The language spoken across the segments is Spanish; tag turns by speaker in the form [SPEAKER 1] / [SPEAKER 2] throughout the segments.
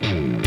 [SPEAKER 1] Esto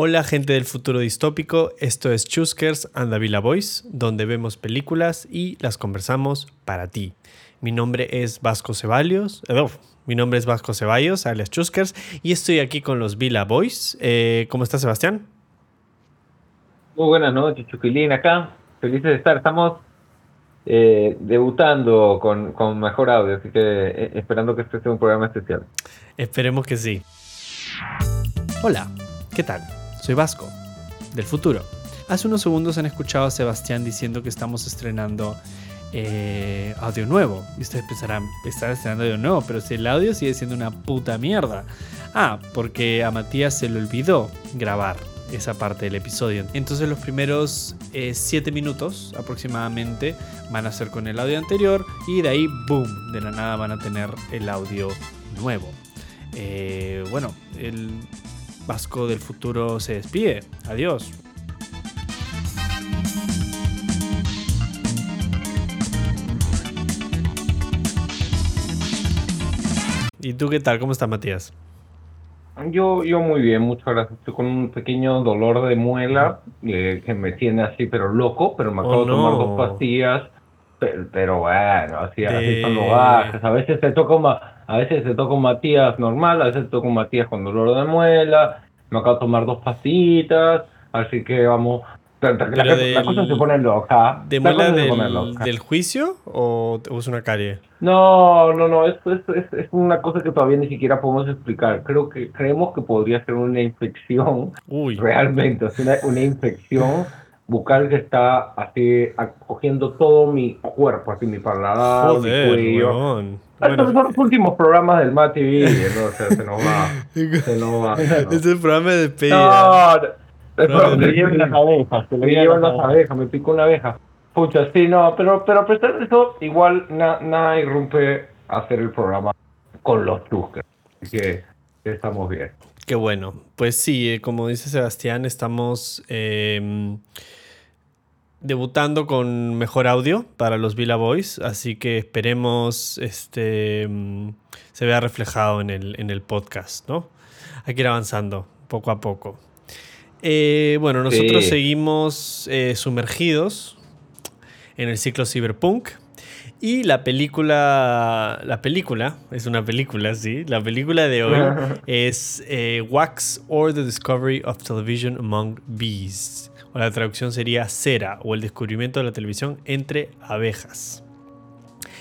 [SPEAKER 2] Hola gente del futuro distópico, esto es Chuskers and the Villa Boys, donde vemos películas y las conversamos para ti. Mi nombre es Vasco Ceballos, eh, mi nombre es Vasco Ceballos, alias Chuskers, y estoy aquí con los Villa Boys. Eh, ¿Cómo está Sebastián?
[SPEAKER 3] Muy buenas noches, Chuquilín, acá. Felices de estar. Estamos eh, debutando con, con mejor audio, así que eh, esperando que este sea un programa especial.
[SPEAKER 2] Esperemos que sí. Hola, ¿qué tal? Soy Vasco, del futuro. Hace unos segundos han escuchado a Sebastián diciendo que estamos estrenando eh, audio nuevo. Y ustedes pensarán, estar estrenando audio nuevo, pero si el audio sigue siendo una puta mierda. Ah, porque a Matías se le olvidó grabar esa parte del episodio. Entonces los primeros 7 minutos aproximadamente van a ser con el audio anterior y de ahí, boom, de la nada van a tener el audio nuevo. Eh, bueno, el Vasco del futuro se despide. Adiós. ¿Y tú qué tal? ¿Cómo está Matías?
[SPEAKER 3] Yo, yo muy bien, muchas gracias. Estoy con un pequeño dolor de muela eh, que me tiene así, pero loco, pero me
[SPEAKER 2] Oh,
[SPEAKER 3] acabo de tomar dos pastillas. Pero, pero bueno, así, así son los. A veces te toca ma- a veces te toca un Matías normal, a veces te toca un Matías con dolor de muela. Me acabo de tomar dos pasitas, así que vamos. La, la-
[SPEAKER 2] Pero
[SPEAKER 3] la
[SPEAKER 2] del-
[SPEAKER 3] cosa se pone loca.
[SPEAKER 2] ¿De
[SPEAKER 3] La
[SPEAKER 2] muela del,
[SPEAKER 3] loca.
[SPEAKER 2] del juicio o o es una carie?
[SPEAKER 3] No, no, no, esto es, es, es una cosa que todavía ni siquiera podemos explicar. Creo que creemos que podría ser una infección
[SPEAKER 2] Uy,
[SPEAKER 3] realmente, es una, una infección bucal que está así acogiendo todo mi cuerpo, así mi paladar, mi cuello.
[SPEAKER 2] weón.
[SPEAKER 3] Estos son los últimos programas del ¿no? O sea, se nos va, se nos va. nos
[SPEAKER 2] es el programa de despedida.
[SPEAKER 3] no, es
[SPEAKER 2] No,
[SPEAKER 3] que
[SPEAKER 2] no,
[SPEAKER 3] le lleven
[SPEAKER 2] no.
[SPEAKER 3] las abejas, que le llevan las abejas, me picó una abeja. Pucha, sí, no, pero, pero a pesar de eso, igual na- nada irrumpe hacer el programa con los Tuskers. Así que estamos bien.
[SPEAKER 2] Qué bueno. Pues sí, eh, como dice Sebastián, estamos eh, debutando con mejor audio para los Villa Boys, así que esperemos este mm, se vea reflejado en el, en el podcast, ¿no? Hay que ir avanzando poco a poco. Eh, bueno, nosotros
[SPEAKER 3] Sí.
[SPEAKER 2] seguimos eh, sumergidos en el ciclo cyberpunk. Y la película, la película, es una película, sí, la película de hoy es eh, Wax or the Discovery of Television Among Bees. O la traducción sería Cera o el descubrimiento de la televisión entre abejas.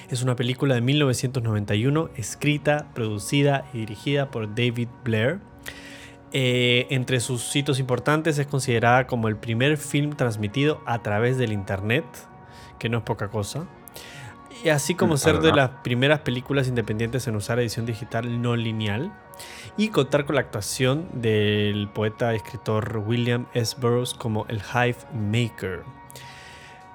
[SPEAKER 2] Es una película de 1991 escrita, producida y dirigida por David Blair. Eh, entre sus hitos importantes es considerada como el primer film transmitido a través del internet, que no es poca cosa. Y así como
[SPEAKER 3] Mm,
[SPEAKER 2] ser de las primeras películas independientes en usar edición digital no lineal y contar con la actuación del poeta y escritor William S. Burroughs como el Hive Maker.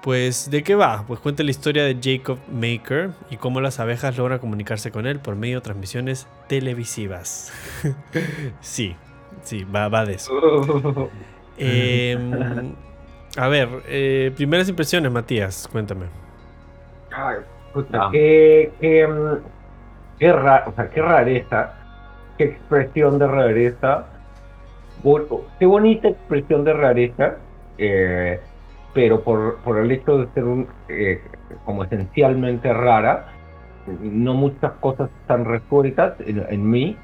[SPEAKER 2] Pues, ¿de qué va? Pues cuenta la historia de Jacob Maker y cómo las abejas logran comunicarse con él por medio de transmisiones televisivas. sí, sí, va, va de eso. Em, a ver, eh, primeras impresiones, Matías, cuéntame.
[SPEAKER 3] Ay, puta, qué, qué, mm, qué, ra- o sea, qué rareza, qué expresión de rareza, qué bonita expresión de rareza, eh, pero por, por el hecho de ser un, eh, como esencialmente rara, no muchas cosas están resueltas en, en mí,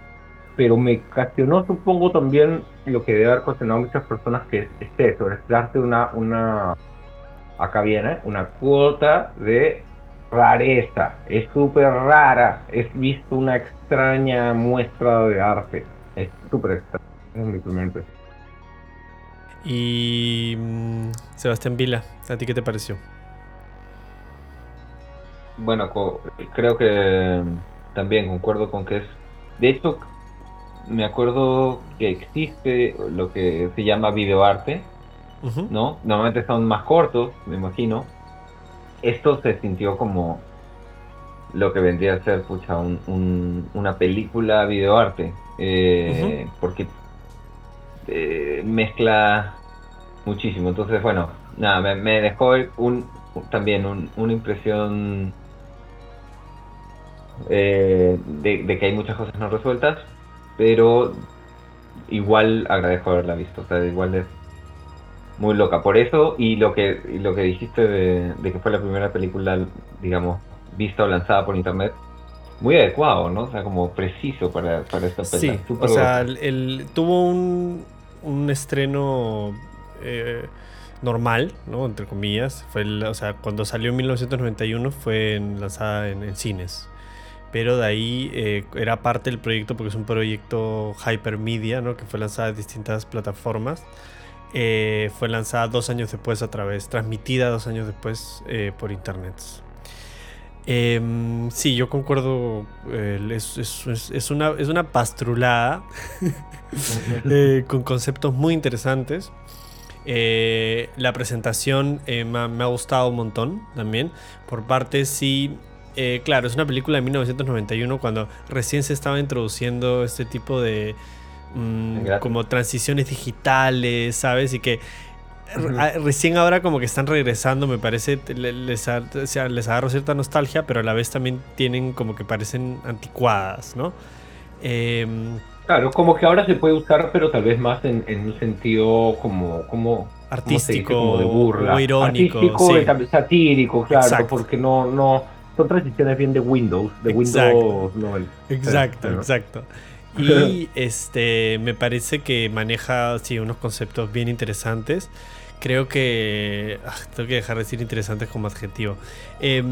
[SPEAKER 3] pero me ocasionó, supongo, también lo que debe haber ocasionado a muchas personas, que es, es eso, es darte una, una, acá viene, una cuota de rareza, es súper rara, es visto una extraña muestra de arte, es súper extraña, es mi impresión.
[SPEAKER 2] Y mm, Sebastián Vila, ¿a ti qué te pareció?
[SPEAKER 4] bueno, creo que también concuerdo con que es. De hecho, me acuerdo que existe lo que se llama videoarte. ¿no? Normalmente son más cortos, me imagino. Esto se sintió como lo que vendría a ser, pucha, un- un- una película videoarte. eh, Porque eh, mezcla muchísimo. Entonces, bueno, nada, me, me dejó un, también un- una impresión eh, de, de que hay muchas cosas no resueltas, pero igual agradezco haberla visto. O sea, igual es muy loca. Por eso, y lo que, y lo que dijiste de, de que fue la primera película, digamos, vista o lanzada por internet, muy adecuado, ¿no? O sea, como preciso para, para esta película.
[SPEAKER 2] Sí, o sea, el, el- tuvo un, un estreno eh, normal, ¿no? Entre comillas. Fue el- o sea, cuando salió en 1991 fue en- lanzada en, en cines. Pero de ahí eh, era parte del proyecto porque es un proyecto hypermedia, ¿no? Que fue lanzada en distintas plataformas. Eh, fue lanzada dos años después a través, transmitida dos años después eh, por internet. Em, sí, yo concuerdo. es, es- es- es una, es una pastrulada eh, con conceptos muy interesantes. La presentación me, ha, me ha gustado un montón también. Por parte, sí. claro, es una película de 1991 cuando recién se estaba introduciendo este tipo de. Mm, como transiciones digitales, ¿sabes? Y que recién ahora como que están regresando, me parece, les, ha- o sea, les agarro cierta nostalgia, pero a la vez también tienen como que parecen anticuadas, ¿no? Em,
[SPEAKER 3] Claro, como que ahora se puede usar, pero tal vez más en, en un sentido como, como
[SPEAKER 2] artístico
[SPEAKER 3] como de burla.
[SPEAKER 2] o irónico.
[SPEAKER 3] Artístico
[SPEAKER 2] sí.
[SPEAKER 3] también satírico, claro,
[SPEAKER 2] Exacto.
[SPEAKER 3] porque no, no, son transiciones bien de Windows, de
[SPEAKER 2] Exacto.
[SPEAKER 3] Windows.
[SPEAKER 2] Exacto,
[SPEAKER 3] Pero-
[SPEAKER 2] exacto. Y este me parece que maneja sí, unos conceptos bien interesantes. Creo que. ah, tengo que dejar de decir interesantes como adjetivo. Em,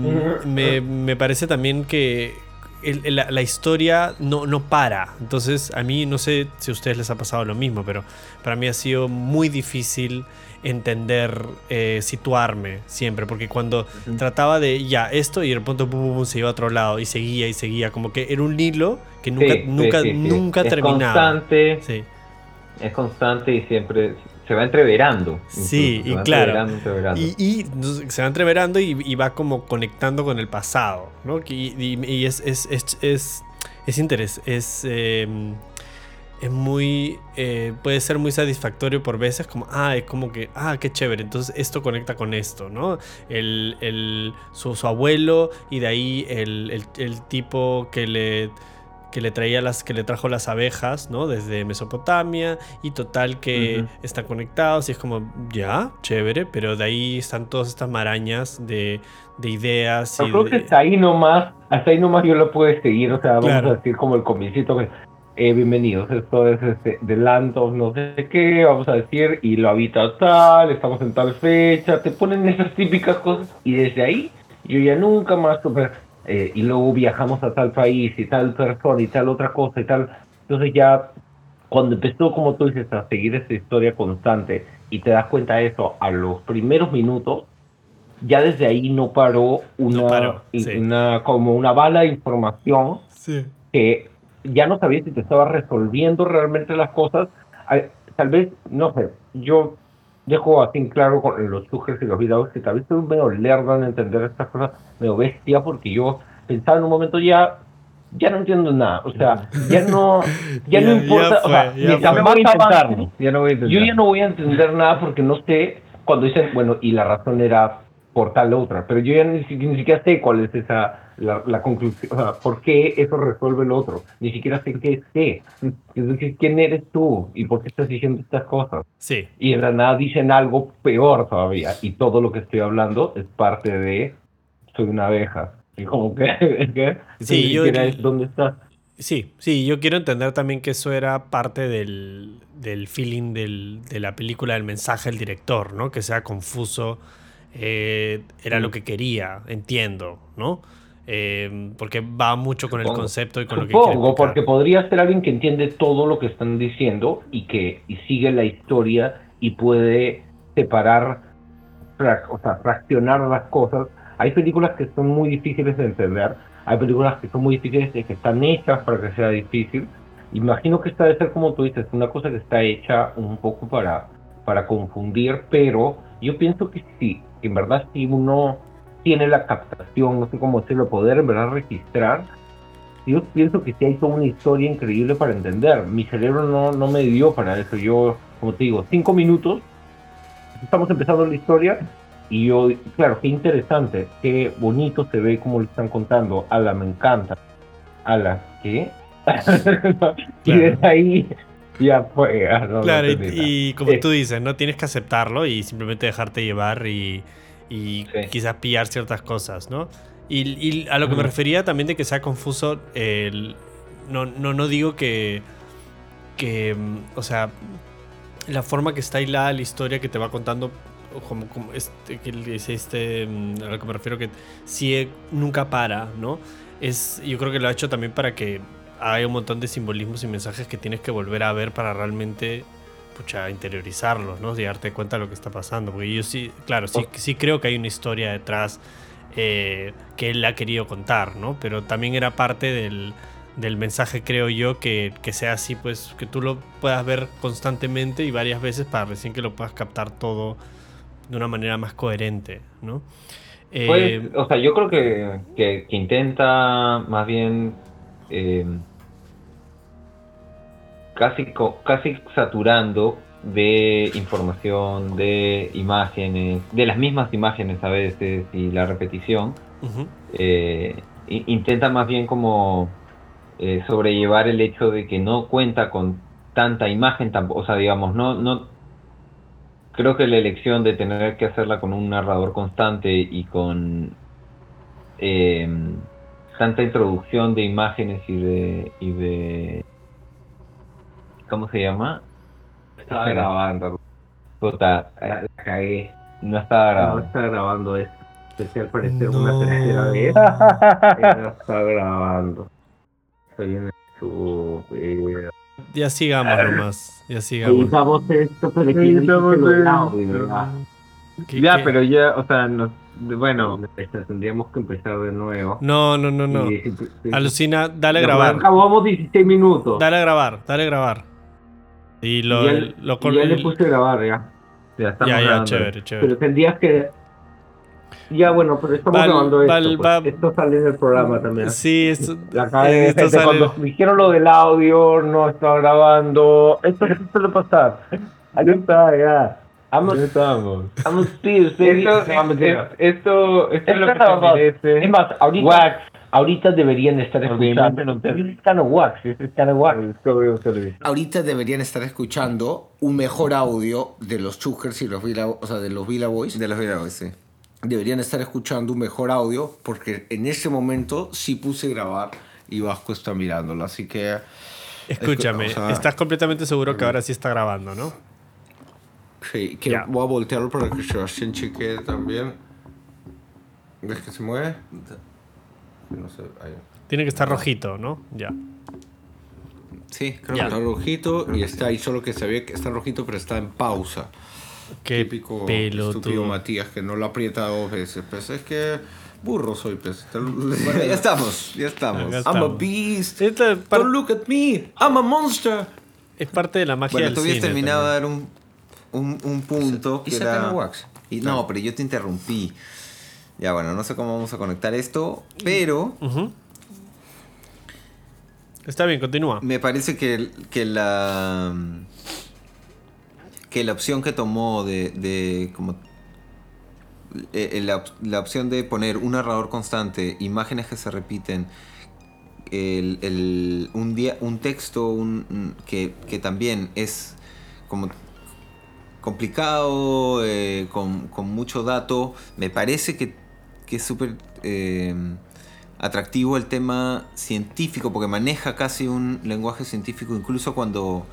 [SPEAKER 2] me, me parece también que el- el- la, la historia no, no para. Entonces, a mí no sé si a ustedes les ha pasado lo mismo, pero para mí ha sido muy difícil entender, eh, situarme siempre. Porque cuando trataba de ya esto y de pronto se iba a otro lado y seguía y seguía. Como que era un hilo que nunca,
[SPEAKER 4] Sí,
[SPEAKER 2] nunca,
[SPEAKER 4] sí, sí.
[SPEAKER 2] nunca
[SPEAKER 4] es
[SPEAKER 2] terminaba.
[SPEAKER 4] Constante,
[SPEAKER 2] Sí.
[SPEAKER 4] es constante y siempre se va entreverando.
[SPEAKER 2] Sí,
[SPEAKER 4] incluso,
[SPEAKER 2] y claro.
[SPEAKER 4] entreverando, entreverando.
[SPEAKER 2] Y, se va entreverando y, y va como conectando con el pasado, ¿no? Y, y- y es, es, es, es, es interés, es, eh, es muy, eh, puede ser muy satisfactorio por veces, como, ah, es como que, ah, qué chévere, entonces esto conecta con esto, ¿no? El, el, su, su abuelo y de ahí el, el, el tipo que le que le traía las que le trajo las abejas, ¿no? Desde Mesopotamia y total que
[SPEAKER 4] Ujú.
[SPEAKER 2] están conectados y es como ya, chévere, pero de ahí están todas estas marañas de, de ideas
[SPEAKER 3] Yo creo
[SPEAKER 2] de-
[SPEAKER 3] que hasta ahí nomás, hasta ahí nomás yo lo puedo seguir, o sea, vamos a decir como el comicito que eh, bienvenidos, esto es este, The Land of no sé qué, vamos a decir, y lo habita tal, estamos en tal fecha, te ponen esas típicas cosas, y desde ahí yo ya nunca más eh, y luego viajamos a tal país, y tal persona, y tal otra cosa, y tal, entonces ya cuando empezó, como tú dices, a seguir esa historia constante, y te das cuenta de eso a los primeros minutos, ya desde ahí no paró una,
[SPEAKER 2] No paró, sí.
[SPEAKER 3] una como una bala de información
[SPEAKER 2] Sí.
[SPEAKER 3] que ya no sabías si te estaba resolviendo realmente las cosas. Tal vez, no sé, yo dejo así en claro con los sugers y los videos que tal vez soy medio lerdo en entender estas cosas, medio bestia, porque yo pensaba en un momento ya, ya no entiendo nada, o sea, ya no, ya, no
[SPEAKER 2] Ya- ya
[SPEAKER 3] importa, o sea,
[SPEAKER 2] ya fue.
[SPEAKER 3] más
[SPEAKER 4] voy a
[SPEAKER 3] avance,
[SPEAKER 4] intentarlo. Ya no voy a intentar.
[SPEAKER 3] yo ya no voy a entender nada porque no sé cuando dicen, bueno, y la razón era por tal otra, pero yo ya ni, ni siquiera sé cuál es esa, la, la conclusión, o sea, por qué eso resuelve el otro, ni siquiera sé qué es qué, Es decir, quién eres tú y por qué estás diciendo estas cosas.
[SPEAKER 2] Sí,
[SPEAKER 3] Y en la nada dicen algo peor todavía, y todo lo que estoy hablando es parte de soy una abeja. Y como que, ¿qué?
[SPEAKER 2] Sí,
[SPEAKER 3] Ni
[SPEAKER 2] yo-
[SPEAKER 3] siquiera es dónde estás.
[SPEAKER 2] sí, sí, yo quiero entender también que eso era parte del, del feeling del- de la película, del mensaje del director, ¿no? Que sea confuso, eh, era lo que quería, entiendo, ¿no? Eh, porque va mucho con el
[SPEAKER 3] Supongo.
[SPEAKER 2] concepto y con lo que
[SPEAKER 3] Supongo, porque podría ser alguien que entiende todo lo que están diciendo y que y sigue la historia y puede separar, o sea, fraccionar las cosas
[SPEAKER 5] hay películas que son muy difíciles de entender, hay películas que son muy difíciles y que están hechas para que sea difícil. Imagino que esta debe ser, como tú dices, una cosa que está hecha un poco para, para confundir, pero yo pienso que sí, en verdad si uno tiene la captación, no sé cómo decirlo, poder en verdad registrar, yo pienso que sí hay toda una historia increíble para entender. Mi cerebro no, no me dio para eso. Yo, como te digo, cinco minutos, estamos empezando la historia y yo, claro, qué interesante, qué bonito se ve como lo están contando. Ala, me encanta. Ala, ¿qué? y desde ahí ya fue. ah, no,
[SPEAKER 2] Claro, y, como
[SPEAKER 5] Eh,
[SPEAKER 2] tú dices, ¿no? Tienes que aceptarlo y simplemente dejarte llevar y, y
[SPEAKER 4] Sí.
[SPEAKER 2] quizás pillar ciertas cosas, ¿no? Y, y a lo que me refería también de que sea confuso, el, no, no, no digo que, que, o sea, la forma que está hilada la historia que te va contando, como, como este, que es este, mm, a lo que me refiero que sí nunca para, ¿no? Es, yo creo que lo ha hecho también para que hay un montón de simbolismos y mensajes que tienes que volver a ver para realmente pucha, interiorizarlos, ¿no? Y darte cuenta de lo que está pasando. Porque yo sí, claro, sí, sí creo que hay una historia detrás eh, que él ha querido contar, ¿no? Pero también era parte del, del mensaje, creo yo, que, que sea así, pues que tú lo puedas ver constantemente y varias veces para recién que lo puedas captar todo de una manera más coherente, ¿no? Eh,
[SPEAKER 4] Pues, o sea, yo creo que, que, que intenta más bien eh, casi, casi saturando de información, de imágenes, de las mismas imágenes a veces y la repetición, eh, intenta más bien como eh, sobrellevar el hecho de que no cuenta con tanta imagen, o sea, digamos, no, no, creo que la elección de tener que hacerla con un narrador constante y con eh, tanta introducción de imágenes y de, y de ¿cómo se llama?
[SPEAKER 5] Estaba grabando.
[SPEAKER 4] Puta,
[SPEAKER 5] La, la cagué.
[SPEAKER 4] no estaba
[SPEAKER 5] No
[SPEAKER 4] grabado.
[SPEAKER 5] está grabando esto. Especial parecer
[SPEAKER 2] No.
[SPEAKER 5] una tercera vez. No está grabando. Estoy en video.
[SPEAKER 2] ya sigamos nomás, ya sigamos.
[SPEAKER 5] Editamos esto, pero que
[SPEAKER 6] Editamos esto.
[SPEAKER 5] audio, ¿verdad?
[SPEAKER 2] ¿Qué-
[SPEAKER 6] Ya,
[SPEAKER 2] qué?
[SPEAKER 6] pero ya, o sea, nos, bueno,
[SPEAKER 5] Tendríamos que empezar de nuevo.
[SPEAKER 2] No, no, no, no.
[SPEAKER 5] Y- y-
[SPEAKER 2] Alucina, dale a grabar.
[SPEAKER 5] Acabamos 16 minutos.
[SPEAKER 2] Dale a grabar, dale a grabar. Y lo, lo
[SPEAKER 5] y
[SPEAKER 2] col-
[SPEAKER 5] ya le puse a grabar ya.
[SPEAKER 6] ya estamos
[SPEAKER 2] Ya, ya,
[SPEAKER 6] grabando.
[SPEAKER 2] chévere, chévere.
[SPEAKER 5] Pero tendrías que. Ya, bueno, pero estamos
[SPEAKER 2] Val-
[SPEAKER 5] grabando esto.
[SPEAKER 2] Val-
[SPEAKER 5] pues. Esto sale en el programa también.
[SPEAKER 2] Sí, esto, esto
[SPEAKER 5] de
[SPEAKER 2] sale-
[SPEAKER 5] cuando dijeron lo del audio, no estaba grabando. Esto esto suele pasar. Ahí está, ya. I'm a. I'm a still, baby.
[SPEAKER 6] Esto,
[SPEAKER 5] No,
[SPEAKER 6] es- esto, esto es lo que
[SPEAKER 5] Esto
[SPEAKER 6] se merece.
[SPEAKER 5] Es más, ahorita,
[SPEAKER 6] Wax.
[SPEAKER 5] ahorita deberían estar escuchando.
[SPEAKER 6] no te-
[SPEAKER 5] wax. Wax.
[SPEAKER 3] Ahorita deberían estar escuchando un mejor audio de los Chukers y los Villa, o sea, de los Villa Boys.
[SPEAKER 7] De los videos, sí.
[SPEAKER 3] Deberían estar escuchando un mejor audio porque en ese momento sí puse grabar y Vasco está mirándolo. Así que
[SPEAKER 2] escúchame,
[SPEAKER 3] o sea-
[SPEAKER 2] estás completamente seguro que ahora sí está grabando, ¿no?
[SPEAKER 3] Sí, que
[SPEAKER 2] Ya.
[SPEAKER 3] voy a voltearlo para que Sebastián chequee también. ¿Ves que se mueve? No sé, ahí.
[SPEAKER 2] Tiene que estar rojito, ¿no? Ya.
[SPEAKER 7] Sí, creo
[SPEAKER 2] Ya.
[SPEAKER 3] Está rojito y está ahí, solo que se ve que está rojito, pero está en pausa.
[SPEAKER 2] Qué
[SPEAKER 3] Típico estúpido. Matías que no lo aprieta dos veces. Pues es que burro soy, pues.
[SPEAKER 7] Bueno, ya estamos, ya estamos.
[SPEAKER 2] Acá
[SPEAKER 3] I'm a
[SPEAKER 2] estamos.
[SPEAKER 3] beast. Don't look at me. I'm a monster.
[SPEAKER 2] es parte de la magia
[SPEAKER 7] Bueno,
[SPEAKER 2] del
[SPEAKER 7] tú habías
[SPEAKER 2] cine.
[SPEAKER 7] terminado de dar un, un, un punto
[SPEAKER 3] Y
[SPEAKER 7] que era...
[SPEAKER 3] wax.
[SPEAKER 7] Y, no, pero yo te interrumpí. Ya, bueno, no sé cómo vamos a conectar esto, pero.
[SPEAKER 2] Está bien, continúa.
[SPEAKER 7] me parece que, que la que la opción que tomó de, de como eh, eh, la, la opción de poner un narrador constante, imágenes que se repiten, el, el- un, día, un texto un- que, que también es como complicado, eh, con, con mucho dato, me parece que, que es súper eh, atractivo el tema científico, porque maneja casi un lenguaje científico, incluso cuando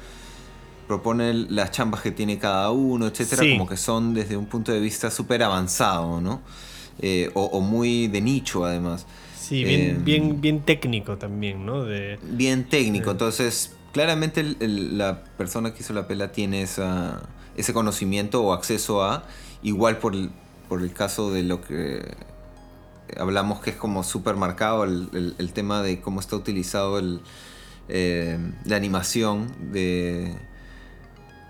[SPEAKER 7] propone las chambas que tiene cada uno, etcétera,
[SPEAKER 2] Sí.
[SPEAKER 7] como que son desde un punto de vista súper avanzado, ¿no? Eh, o, o muy de nicho, además.
[SPEAKER 2] Sí, bien,
[SPEAKER 7] Eh,
[SPEAKER 2] bien, bien técnico también, ¿no? De,
[SPEAKER 7] Bien técnico, entonces claramente el- el- la persona que hizo la pela tiene esa, ese conocimiento o acceso a, igual por el, por el caso de lo que hablamos que es como súper marcado el, tema de cómo está utilizado el, eh, la animación de,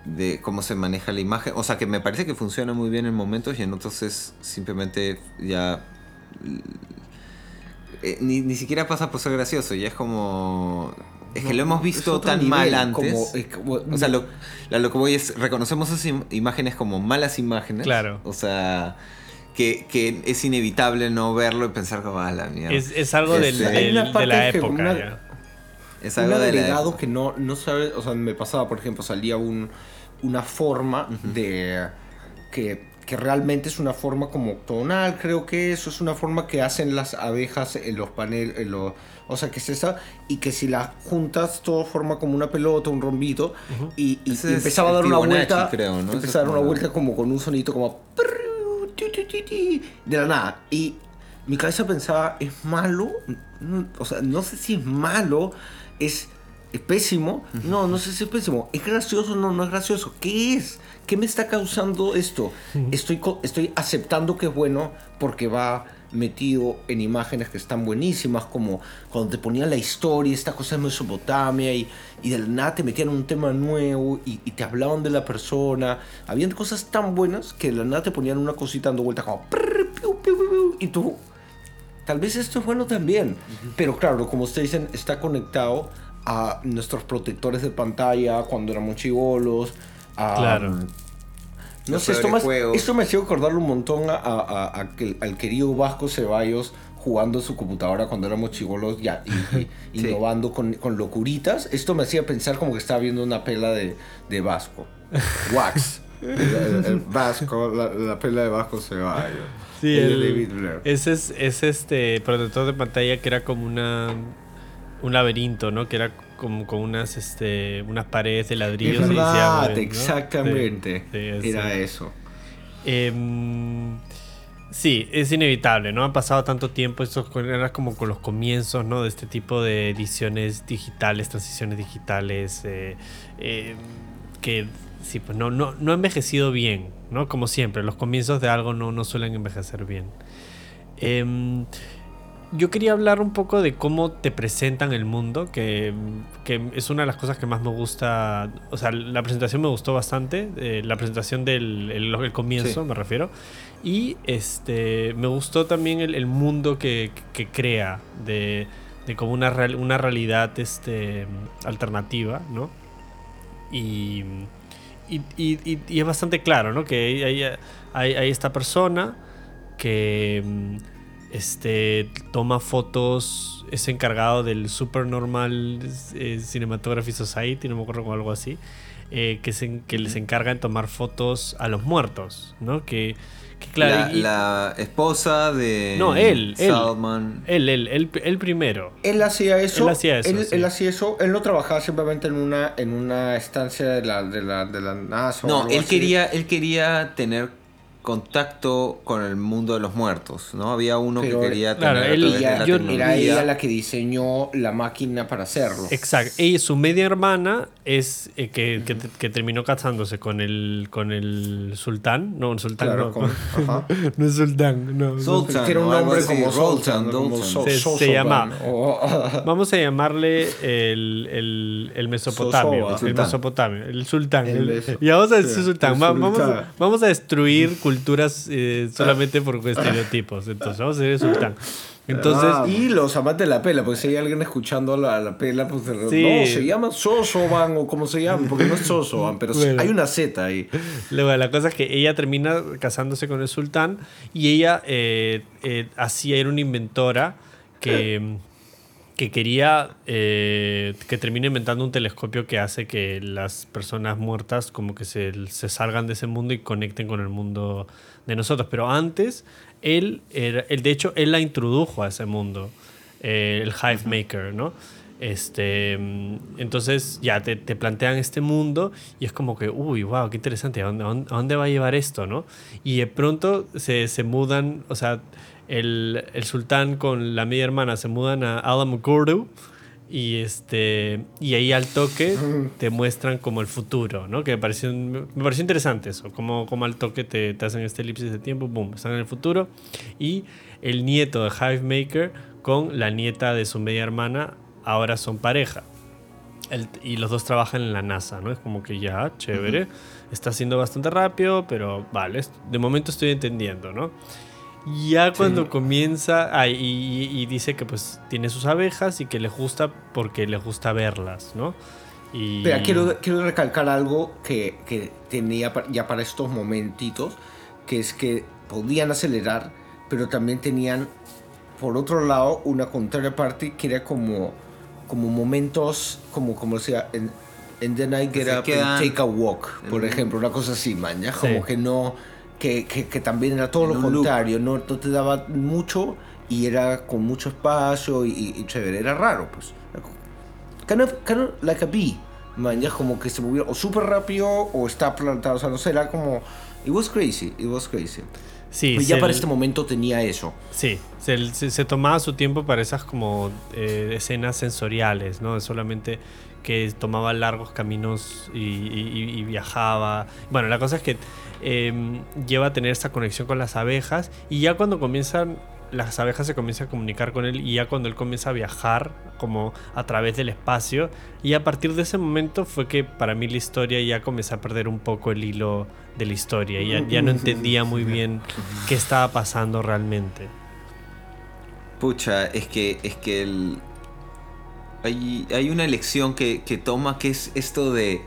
[SPEAKER 7] de cómo se maneja la imagen. O sea, que me parece que funciona muy bien en momentos y en otros es simplemente ya... eh, ni, ni siquiera pasa por ser gracioso, ya es como... Es que lo hemos visto tan
[SPEAKER 3] nivel,
[SPEAKER 7] mal antes.
[SPEAKER 3] como- es como-
[SPEAKER 7] O sea, lo, lo que voy es, reconocemos esas im- imágenes como malas imágenes.
[SPEAKER 2] Claro.
[SPEAKER 7] O sea, que, que es inevitable no verlo y pensar como, ah, la mierda.
[SPEAKER 2] Es, es algo del- del-
[SPEAKER 3] hay una
[SPEAKER 2] de la época.
[SPEAKER 3] una-
[SPEAKER 2] ya.
[SPEAKER 7] es
[SPEAKER 3] un
[SPEAKER 7] algo de la
[SPEAKER 3] agregado
[SPEAKER 7] época.
[SPEAKER 3] que no, no sabe, o sea, me pasaba, por ejemplo, salía un, una forma de que, que realmente es una forma como octonal, creo que eso es una forma que hacen las abejas en los paneles, en los, o sea, que es esa, y que si la juntas todo forma como una pelota, un rombito, y, y- empezaba a dar una vuelta,
[SPEAKER 7] creo, ¿no? Ese
[SPEAKER 3] empezaba a dar una
[SPEAKER 7] como-
[SPEAKER 3] vuelta como con un sonito como de la nada. Y mi cabeza pensaba, ¿es malo? O sea, no sé si es malo, es, es pésimo. No, no sé si es pésimo. ¿Es gracioso? No, no es gracioso. ¿Qué es? ¿Qué me está causando esto? estoy, estoy aceptando que es bueno porque va metido en imágenes que están buenísimas, como cuando te ponían la historia, esta cosa de Mesopotamia, y, y de la nada te metían un tema nuevo y, y te hablaban de la persona. Habían cosas tan buenas que de la nada te ponían una cosita dando vuelta como... Y tú, tal vez esto es bueno también. Pero claro, como ustedes dicen, está conectado a nuestros protectores de pantalla cuando éramos chivolos. a-
[SPEAKER 2] Claro.
[SPEAKER 3] no
[SPEAKER 7] Los
[SPEAKER 3] sé, esto, más- esto me hacía acordarle un montón a, a- a- a que- al querido Vasco Ceballos jugando en su computadora cuando éramos chivolos ya y, y-
[SPEAKER 7] Sí.
[SPEAKER 3] innovando con, con locuritas. Esto me hacía pensar como que estaba viendo una pela de, de Vasco. Wax. el, el- el Vasco, la, la pela de Vasco Ceballos.
[SPEAKER 2] Sí,
[SPEAKER 3] El
[SPEAKER 2] el-
[SPEAKER 3] David Blair.
[SPEAKER 2] ese es, es este protector de pantalla que era como una un laberinto, ¿no? Que era como con unas este unas paredes de ladrillos
[SPEAKER 3] Es
[SPEAKER 2] y se
[SPEAKER 3] exactamente.
[SPEAKER 2] Sí, sí, ese.
[SPEAKER 3] Era eso.
[SPEAKER 2] Sí, es inevitable, ¿no? Ha pasado tanto tiempo, esto era como con los comienzos, ¿no? De este tipo de ediciones digitales, transiciones digitales, eh, em, que sí, pues no, no, no ha envejecido bien, ¿no? Como siempre, los comienzos de algo no, no suelen envejecer bien. Em, yo quería hablar un poco de cómo te presentan el mundo, que, que es una de las cosas que más me gusta. O sea, la presentación me gustó bastante, eh, la presentación del el, el comienzo,
[SPEAKER 7] Sí.
[SPEAKER 2] me refiero. Y este me gustó también el, el mundo que, que crea, de, de como una, real- una realidad este, alternativa, ¿no? Y, y, y- y- es bastante claro, ¿no? Que hay, hay- hay- hay esta persona que este, toma fotos, es encargado del Supernormal eh, Cinematography Society, no me acuerdo con algo así, eh, que, se, que les encarga en tomar fotos a los muertos, ¿no? Que, que claro,
[SPEAKER 7] la,
[SPEAKER 2] y-
[SPEAKER 7] la esposa de
[SPEAKER 2] No, él, él.
[SPEAKER 7] Salman.
[SPEAKER 2] él, él, él, él primero.
[SPEAKER 3] Él hacía eso.
[SPEAKER 2] Él hacía eso,
[SPEAKER 3] Él,
[SPEAKER 2] sí.
[SPEAKER 3] él hacía eso. Él no trabajaba simplemente en una, en una estancia de la, de la, de la NASA. o
[SPEAKER 7] No,
[SPEAKER 3] algo
[SPEAKER 7] él
[SPEAKER 3] así.
[SPEAKER 7] quería, él quería tener contacto con el mundo de los muertos, ¿no? Había uno
[SPEAKER 3] Pero,
[SPEAKER 7] que quería
[SPEAKER 2] claro,
[SPEAKER 7] tener
[SPEAKER 2] él-
[SPEAKER 3] Ella-
[SPEAKER 7] la
[SPEAKER 2] yo-
[SPEAKER 3] era ella la que diseñó la máquina para hacerlo.
[SPEAKER 2] Exacto. Y su media hermana es eh, que, que, que terminó casándose con el con el sultán. No, un sultán
[SPEAKER 3] Claro,
[SPEAKER 2] no.
[SPEAKER 3] con- ajá.
[SPEAKER 2] no es sultán, no.
[SPEAKER 7] Sultan,
[SPEAKER 3] Tiene un nombre
[SPEAKER 7] así,
[SPEAKER 3] como Sultan. So-
[SPEAKER 2] Se- se llama-
[SPEAKER 3] o-
[SPEAKER 2] Vamos a llamarle el, el, el Mesopotamio. El
[SPEAKER 7] Sultán.
[SPEAKER 2] Mesopotamio. El sultán.
[SPEAKER 3] El
[SPEAKER 2] y vamos a decir
[SPEAKER 3] sí,
[SPEAKER 2] sultán. Va- Vamos,
[SPEAKER 3] sultán.
[SPEAKER 2] vamos a destruir culturas eh, solamente por estereotipos. Entonces, vamos a el sultán. Entonces,
[SPEAKER 3] Ah, y los amantes de la pela, porque si hay alguien escuchando la, la pela, pues
[SPEAKER 2] Sí.
[SPEAKER 3] no, se llama Sosoban o como se llama, porque no es Sosoban, pero
[SPEAKER 2] Bueno.
[SPEAKER 3] hay una Z ahí.
[SPEAKER 2] Luego, la cosa es que ella termina casándose con el sultán y ella eh, eh, hacía, era una inventora que, que quería eh, que termine inventando un telescopio que hace que las personas muertas como que se, se salgan de ese mundo y conecten con el mundo de nosotros. Pero antes, él, era, él de hecho, él la introdujo a ese mundo, eh, el Hive Maker, ¿no? Este, mm, entonces ya te, te plantean este mundo y es como que, uy, wow, qué interesante, ¿a dónde, a dónde- a dónde va a llevar esto, no? Y de pronto se, se mudan, o sea, el, el sultán con la media hermana se mudan a Alamogordo Y este y ahí al toque te muestran como el futuro, ¿no? Que me pareció, me pareció interesante eso, como, como al toque te, te hacen este elipsis de tiempo, boom, están en el futuro. Y el nieto de Hivemaker con la nieta de su media hermana ahora son pareja. El- y los dos trabajan en la NASA, ¿no? Es como que ya, chévere. Está siendo bastante rápido, pero vale, de momento estoy entendiendo, ¿no? Ya cuando comienza, ah, y, y- y dice que pues tiene sus abejas y que le gusta porque le gusta verlas, ¿no? Y...
[SPEAKER 3] Pero quiero, quiero recalcar algo que, que tenía ya para estos momentitos, que es que podían acelerar, pero también tenían, por otro lado, una contraria parte que era como, como momentos, como, como decía, en, en The Night Get Up
[SPEAKER 7] quedan
[SPEAKER 3] and Take a Walk, por ejemplo, una cosa así, man, ya
[SPEAKER 2] Sí.
[SPEAKER 3] como que no, que, que, que también era todo
[SPEAKER 7] En
[SPEAKER 3] lo contrario, no, no te daba mucho y era con mucho espacio y, y- chévere, era raro, pues. Kind of, kind of like a bee. Man, ya como que se movió o súper rápido o está plantado. O sea, no sé, era como. It was crazy, it was crazy.
[SPEAKER 2] Sí,
[SPEAKER 3] y ya para este momento tenía eso.
[SPEAKER 2] Sí, se, se- se tomaba su tiempo para esas como eh, escenas sensoriales, ¿no? Solamente que tomaba largos caminos y, y- y viajaba. Bueno, la cosa es que eh, lleva a tener esta conexión con las abejas y ya cuando comienzan, las abejas se comienzan a comunicar con él y ya cuando él comienza a viajar como a través del espacio y a partir de ese momento fue que para mí la historia ya comenzó a perder un poco el hilo de la historia ya, ya no entendía muy bien qué estaba pasando realmente.
[SPEAKER 7] Pucha, es que, es que el... hay, hay una elección que, que toma que es esto de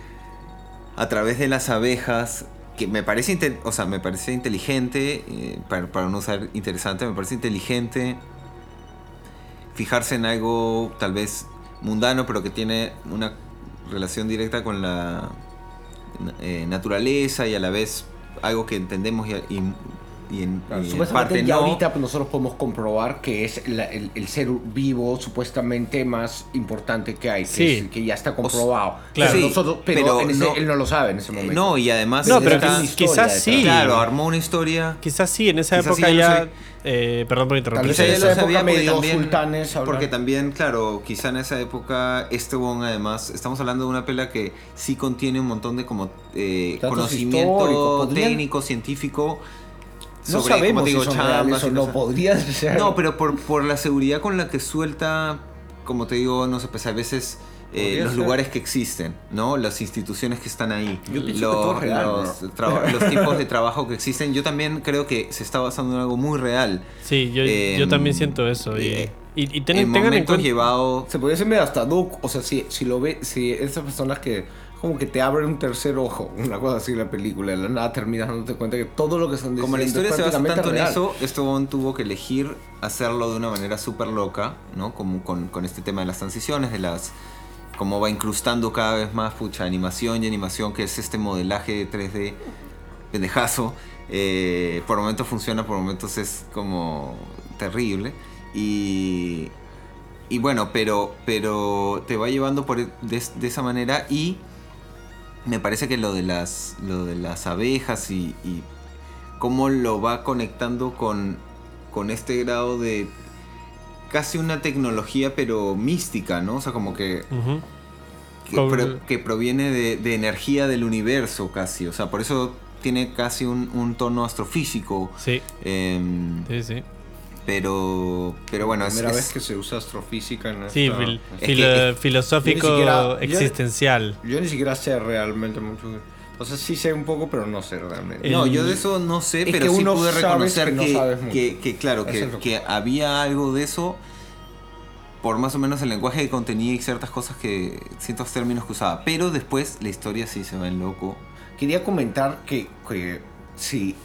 [SPEAKER 7] a través de las abejas, que me parece, o sea, me parece inteligente, eh, para, para no usar interesante, me parece inteligente fijarse en algo tal vez mundano, pero que tiene una relación directa con la eh, naturaleza y a la vez algo que entendemos y- y en, y en
[SPEAKER 3] supuestamente
[SPEAKER 7] parte
[SPEAKER 3] ya
[SPEAKER 7] no.
[SPEAKER 3] ahorita pues, nosotros podemos comprobar que es la- el, el ser vivo supuestamente más importante que hay, que,
[SPEAKER 2] Sí.
[SPEAKER 3] es- que ya está comprobado.
[SPEAKER 2] claro.
[SPEAKER 3] Pero,
[SPEAKER 7] Sí,
[SPEAKER 3] nosotros, pero,
[SPEAKER 7] pero
[SPEAKER 3] en ese-
[SPEAKER 7] no-
[SPEAKER 3] él no lo sabe en ese
[SPEAKER 7] Eh,
[SPEAKER 3] momento.
[SPEAKER 7] no, y además
[SPEAKER 2] No, pero
[SPEAKER 7] está-
[SPEAKER 2] quizás sí.
[SPEAKER 7] Claro, armó una historia.
[SPEAKER 2] Quizás sí, en esa
[SPEAKER 7] Quizás
[SPEAKER 2] época
[SPEAKER 7] sí,
[SPEAKER 2] ya. eh, perdón por interrumpir.
[SPEAKER 3] vez
[SPEAKER 7] Quizá
[SPEAKER 3] en
[SPEAKER 7] ya
[SPEAKER 3] esa
[SPEAKER 7] lo
[SPEAKER 3] época medio
[SPEAKER 7] también,
[SPEAKER 3] sultanes
[SPEAKER 7] porque también, claro, quizá en esa época este bon además, estamos hablando de una pela que sí contiene un montón de como eh, conocimiento técnico, científico
[SPEAKER 3] no
[SPEAKER 7] sobre,
[SPEAKER 3] sabemos
[SPEAKER 7] digo,
[SPEAKER 3] si son
[SPEAKER 7] chambas
[SPEAKER 3] reales o
[SPEAKER 7] y
[SPEAKER 3] no,
[SPEAKER 7] cosas.
[SPEAKER 3] podrían ser.
[SPEAKER 7] No, pero por, por la seguridad con la que suelta, como te digo, no sé, pues a veces eh,
[SPEAKER 3] Podría
[SPEAKER 7] los
[SPEAKER 3] ser.
[SPEAKER 7] lugares que existen, ¿no? Las instituciones que están ahí,
[SPEAKER 3] Yo pienso que
[SPEAKER 7] los,
[SPEAKER 3] real,
[SPEAKER 7] los, los tipos de trabajo que existen. Yo también creo que se está basando en algo muy real.
[SPEAKER 2] Sí, yo,
[SPEAKER 7] Em,
[SPEAKER 2] yo también siento eso. Y,
[SPEAKER 7] eh,
[SPEAKER 2] y, y ten-
[SPEAKER 7] en
[SPEAKER 2] tengan en
[SPEAKER 7] momentos
[SPEAKER 2] cuenta.
[SPEAKER 7] llevados
[SPEAKER 3] Se podría ser medio hasta Duke, o sea, si, si lo ve, si esas personas que como que te abren un tercer ojo, una cosa así en la película, de la nada terminas dándote cuenta que todo lo que están diciendo
[SPEAKER 7] Como la historia se basa tanto en eso, Estobón tuvo que elegir hacerlo de una manera súper loca, ¿no? Como con, con este tema de las transiciones, de las. cómo va incrustando cada vez más, pucha, animación y animación, que es este modelaje 3D pendejazo. Eh, por momentos funciona, por momentos es como terrible. Y. Y bueno, pero, pero te va llevando por e- de, de esa manera y me parece que lo de las, lo de las abejas y, y cómo lo va conectando con, con este grado de casi una tecnología pero mística, ¿no? O sea, como que, que,
[SPEAKER 2] Con-
[SPEAKER 7] pro- que proviene de, de energía del universo casi, o sea, por eso tiene casi un, un tono astrofísico.
[SPEAKER 2] Sí,
[SPEAKER 7] em,
[SPEAKER 2] sí, sí.
[SPEAKER 7] Pero, pero bueno, es,
[SPEAKER 3] Primera
[SPEAKER 7] es-
[SPEAKER 3] vez que se usa astrofísica en
[SPEAKER 2] Sí,
[SPEAKER 3] esta-
[SPEAKER 2] fil-
[SPEAKER 7] Es
[SPEAKER 2] filo-
[SPEAKER 7] que-
[SPEAKER 2] filosófico
[SPEAKER 3] Yo ni siquiera- yo-
[SPEAKER 2] existencial.
[SPEAKER 3] Yo ni siquiera sé realmente mucho. O sea, sí sé un poco, pero no sé realmente.
[SPEAKER 7] No, yo de eso no sé,
[SPEAKER 3] Es
[SPEAKER 7] pero
[SPEAKER 3] que
[SPEAKER 7] sí
[SPEAKER 3] uno
[SPEAKER 7] pude reconocer
[SPEAKER 3] que no
[SPEAKER 7] que, claro, que,
[SPEAKER 3] es lo
[SPEAKER 7] que había algo de eso por más o menos el lenguaje que contenía y ciertas cosas que, ciertos términos que usaba. Pero después la historia sí se va en loco.
[SPEAKER 3] Quería comentar que, que sí,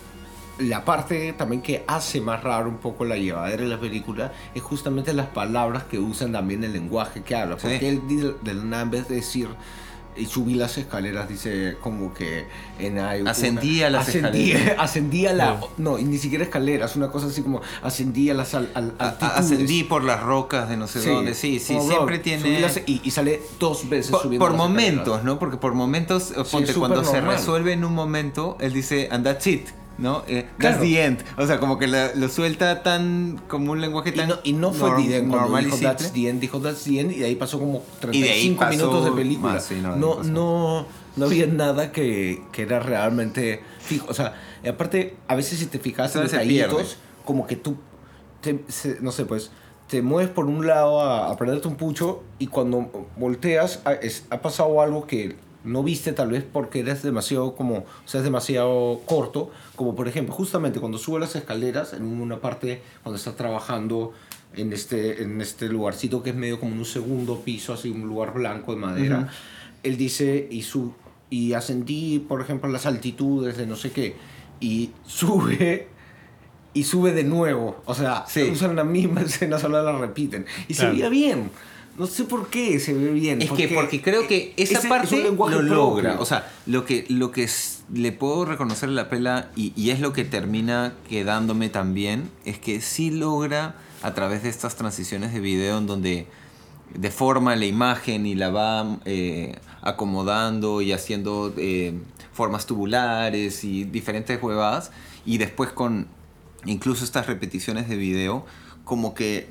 [SPEAKER 3] la parte también que hace más raro un poco la llevadera de la película es justamente las palabras que usan también el lenguaje que habla.
[SPEAKER 7] Sí.
[SPEAKER 3] Porque él dice- de la nada, en vez de decir y subí las escaleras, dice como que en hay
[SPEAKER 7] Ascendía las
[SPEAKER 3] ascendía,
[SPEAKER 7] escaleras.
[SPEAKER 3] ascendía la. No, y ni siquiera escaleras, una cosa así como ascendía las al, al- altitudes.
[SPEAKER 7] ascendí por las rocas de no sé dónde. Sí, sí,
[SPEAKER 3] como,
[SPEAKER 7] siempre
[SPEAKER 3] bro,
[SPEAKER 7] tiene.
[SPEAKER 3] las- y, y sale dos veces
[SPEAKER 7] Por,
[SPEAKER 3] subiendo
[SPEAKER 7] por
[SPEAKER 3] las escaleras.
[SPEAKER 7] momentos, ¿no? Porque por momentos, ponte, cuando se resuelve en un momento, él dice, and that's it. ¿No? Eh,
[SPEAKER 3] Claro.
[SPEAKER 7] That's the end. O sea, como que la- lo suelta tan como un lenguaje
[SPEAKER 3] Y
[SPEAKER 7] tan
[SPEAKER 3] no, y no fue
[SPEAKER 7] norm-
[SPEAKER 3] cuando
[SPEAKER 7] normal
[SPEAKER 3] dijo. That's the End, dijo That's the End y de ahí pasó como
[SPEAKER 7] Y de ahí
[SPEAKER 3] 35
[SPEAKER 7] pasó
[SPEAKER 3] minutos de película.
[SPEAKER 7] más, sí, no,
[SPEAKER 3] no, no, no había nada que, que era realmente fijo. O sea, y aparte, a veces si te fijas en detallitos, como que tú, te- se- no sé, pues, te mueves por un lado a, a prenderte un pucho y cuando volteas ha, es- ha pasado algo que no viste tal vez porque eres demasiado como, o sea, es demasiado corto, como por ejemplo, justamente cuando sube las escaleras en una parte cuando está trabajando en este, en este lugarcito que es medio como un segundo piso, así un lugar blanco de madera, él dice, y, su, y ascendí, por ejemplo, las altitudes de no sé qué, y sube y sube de nuevo. O sea,
[SPEAKER 7] Sí.
[SPEAKER 3] usan la misma escena, solo la repiten. Y
[SPEAKER 2] Claro.
[SPEAKER 3] se veía bien. No sé por qué se ve bien.
[SPEAKER 7] Es que porque creo que esa
[SPEAKER 3] ese es
[SPEAKER 7] parte lo logra.
[SPEAKER 3] propio.
[SPEAKER 7] O sea, lo que, lo que le puedo reconocer a la pela y, y es lo que termina quedándome también, es que sí logra a través de estas transiciones de video en donde deforma la imagen y la va eh, acomodando y haciendo eh, formas tubulares y diferentes huevadas. Y después con incluso estas repeticiones de video, como que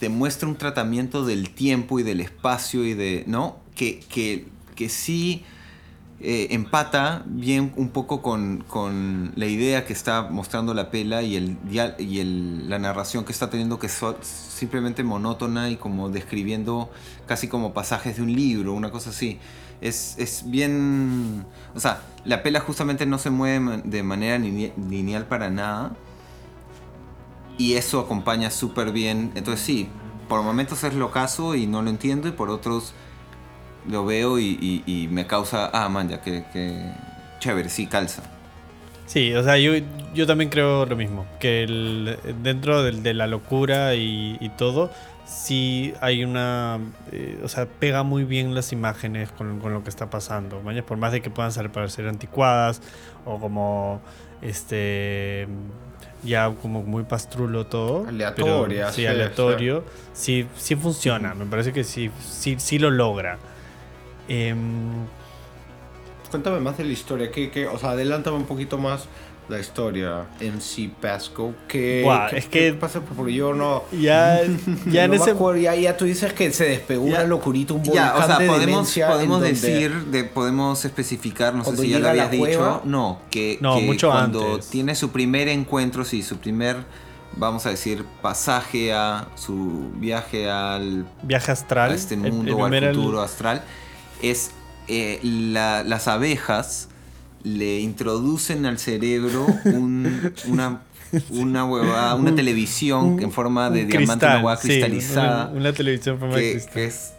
[SPEAKER 7] te muestra un tratamiento del tiempo y del espacio y de, ¿no? Que, que, que sí eh, empata bien un poco con, con la idea que está mostrando la pela y, el, y el- la narración que está teniendo que es simplemente monótona y como describiendo casi como pasajes de un libro, una cosa así. Es, es bien... O sea, la pela justamente no se mueve de manera line- lineal para nada y eso acompaña súper bien. Entonces sí, por momentos es lo caso y no lo entiendo y por otros lo veo y, me causa, ah, man, ya que, que chévere, sí, calza.
[SPEAKER 2] Sí, o sea, yo, yo también creo lo mismo, que el- dentro de, la locura y, todo, sí hay una... eh, o sea, pega muy bien las imágenes con, con lo que está pasando, por más de que puedan ser, parecer anticuadas o como, este, ya como muy pastrulo todo.
[SPEAKER 3] Aleatoria,
[SPEAKER 2] pero- sí,
[SPEAKER 3] sí,
[SPEAKER 2] aleatorio. Sí, sí funciona, me parece que sí, sí, sí lo logra. Em,
[SPEAKER 3] Cuéntame más de la historia. ¿Qué, qué, o sea, adelántame un poquito más la historia. MC Pasco. ¿Qué,
[SPEAKER 2] Buah,
[SPEAKER 3] qué-
[SPEAKER 2] es
[SPEAKER 3] qué
[SPEAKER 2] que-
[SPEAKER 3] pasa? Porque yo no.
[SPEAKER 2] ya, ya en
[SPEAKER 3] no me
[SPEAKER 2] ese...
[SPEAKER 3] acuerdo, ya, ya tú dices que se despegó
[SPEAKER 7] Ya.
[SPEAKER 3] una locurita, un volcán
[SPEAKER 7] Ya, o sea,
[SPEAKER 3] de
[SPEAKER 7] podemos,
[SPEAKER 3] en
[SPEAKER 7] podemos
[SPEAKER 3] donde-
[SPEAKER 7] decir, de, podemos especificar, no sé si ya lo habías dicho.
[SPEAKER 3] cueva-
[SPEAKER 7] No, que,
[SPEAKER 2] No,
[SPEAKER 7] que
[SPEAKER 2] mucho
[SPEAKER 7] cuando
[SPEAKER 2] antes.
[SPEAKER 7] tiene su primer encuentro, sí, su primer, vamos a decir, pasaje a su viaje al
[SPEAKER 2] Viaje astral.
[SPEAKER 7] a este
[SPEAKER 2] el- el
[SPEAKER 7] mundo o al futuro astral, es eh, la- las abejas le introducen al cerebro un- una, una huevada, una televisión en forma de diamante,
[SPEAKER 2] cristal,
[SPEAKER 7] una
[SPEAKER 2] sí,
[SPEAKER 7] cristalizada.
[SPEAKER 2] una, una televisión en forma de
[SPEAKER 7] que,
[SPEAKER 2] cristal.
[SPEAKER 7] que es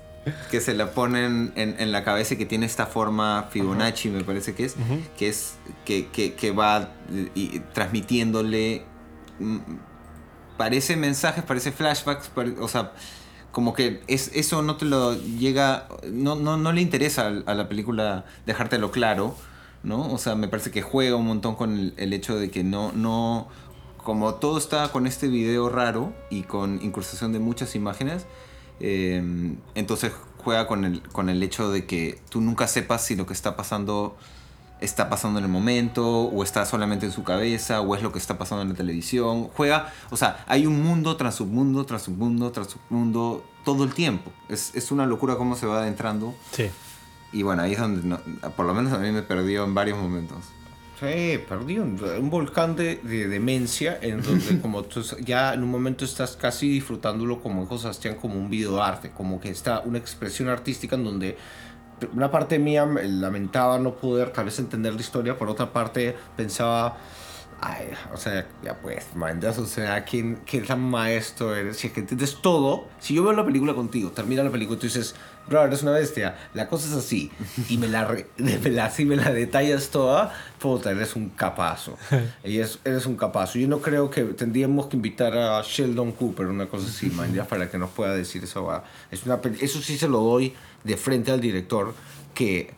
[SPEAKER 7] que se la ponen en, en la cabeza y que tiene esta forma Fibonacci me parece que es que es que, que- que va y- transmitiéndole mm, parece mensajes parece flashbacks pare- o sea como que es, eso no te lo llega no, no, no le interesa a la película dejártelo claro no o sea me parece que juega un montón con el, hecho de que no no como todo está con este video raro y con incrustación de muchas imágenes eh, entonces juega con el, con el hecho de que tú nunca sepas si lo que está pasando está pasando en el momento o está solamente en su cabeza o es lo que está pasando en la televisión. Juega, o sea, hay un mundo tras submundo, tras submundo, tras submundo todo el tiempo. Es, es una locura cómo se va adentrando.
[SPEAKER 2] Sí.
[SPEAKER 7] Y bueno, ahí es donde, no- por lo menos a mí me perdió en varios momentos.
[SPEAKER 3] Sí, perdí un, un volcán de, de demencia en donde como tú ya en un momento estás casi disfrutándolo como dijo Sebastián como un videoarte, como que está una expresión artística en donde una parte mía me lamentaba no poder tal vez entender la historia, por otra parte pensaba, ay, o sea, ya pues, mandas, o sea, ¿quién, qué tan maestro eres? Si es que entiendes todo, si yo veo la película contigo, termina la película y tú dices, bro, eres una bestia, la cosa es así, y me la, re- me la, así me la detallas toda, puta, eres un capazo. y es, eres un capazo. Yo no creo que tendríamos que invitar a Sheldon Cooper, una cosa así, man, ya para que nos pueda decir eso. Es una, eso sí se lo doy de frente al director, que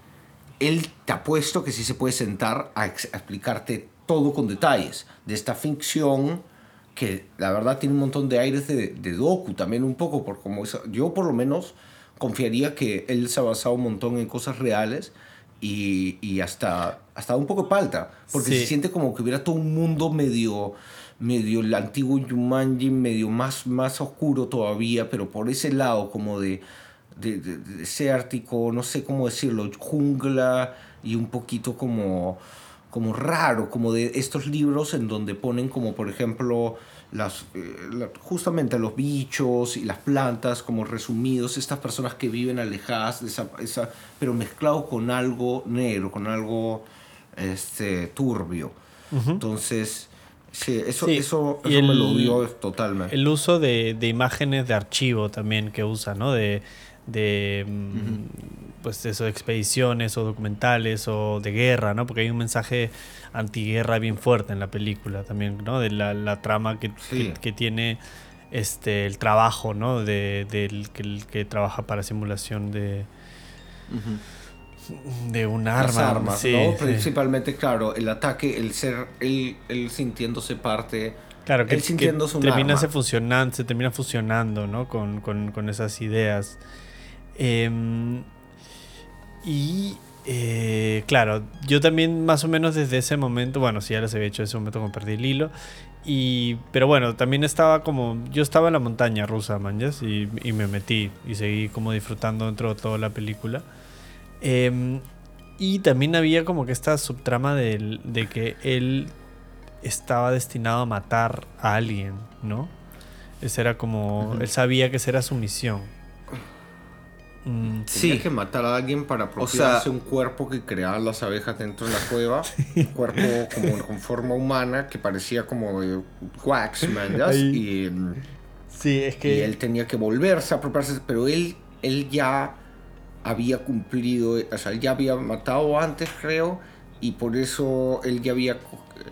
[SPEAKER 3] él te ha puesto que sí se puede sentar a, ex- a explicarte todo con detalles de esta ficción que la verdad tiene un montón de aires de, de docu también un poco por como es- yo por lo menos confiaría que él se ha basado un montón en cosas reales y, y hasta, hasta un poco palta, porque
[SPEAKER 2] Sí.
[SPEAKER 3] se siente como que hubiera todo un mundo medio medio el antiguo Jumanji, medio más, más oscuro todavía, pero por ese lado como de, de, de- de desértico, no sé cómo decirlo, jungla y un poquito como, como raro, como de estos libros en donde ponen como por ejemplo las, eh, la- justamente los bichos y las plantas como resumidos, estas personas que viven alejadas de esa, esa- pero mezclado con algo negro, con algo este, turbio. Entonces, sí, eso,
[SPEAKER 2] Sí,
[SPEAKER 3] eso, eso me
[SPEAKER 2] el-
[SPEAKER 3] lo dio totalmente.
[SPEAKER 2] El uso de, de imágenes de archivo también que usa, ¿no? De, de mm, pues eso, de expediciones o documentales o de guerra, ¿no? Porque hay un mensaje antiguerra bien fuerte en la película también, ¿no? De la, la trama que,
[SPEAKER 3] Sí.
[SPEAKER 2] que, que tiene este el trabajo, ¿no? De, del que, el que trabaja para simulación de, de un
[SPEAKER 3] Las
[SPEAKER 2] arma.
[SPEAKER 3] armas,
[SPEAKER 2] sí,
[SPEAKER 3] ¿no?
[SPEAKER 2] sí.
[SPEAKER 3] Principalmente, claro, el ataque, el ser, él, él sintiéndose parte,
[SPEAKER 2] Claro, que,
[SPEAKER 3] él
[SPEAKER 2] que
[SPEAKER 3] sintiéndose un
[SPEAKER 2] termina
[SPEAKER 3] arma.
[SPEAKER 2] se se termina fusionando, ¿no? Con, con- con esas ideas. Em, y eh, claro, yo también más o menos desde ese momento, bueno, sí, ya les había hecho ese momento como perdí el hilo. Y, pero bueno, también estaba como, yo estaba en la montaña rusa, manjas, y, y me metí y seguí como disfrutando dentro de toda la película. Em, y también había como que esta subtrama del- de que él estaba destinado a matar a alguien, ¿no? Ese era como, él sabía que esa era su misión. Mm,
[SPEAKER 3] Tenía
[SPEAKER 7] Sí.
[SPEAKER 3] que matar a alguien para apropiarse un cuerpo que creaban las abejas dentro de la cueva. un cuerpo como con forma humana que parecía como de wax, man, ¿ya?
[SPEAKER 2] Ahí.
[SPEAKER 3] Y,
[SPEAKER 2] sí, es
[SPEAKER 3] y él tenía que volverse a apropiarse, pero él, él ya había cumplido, o sea, él ya había matado antes, creo, y por eso él ya había,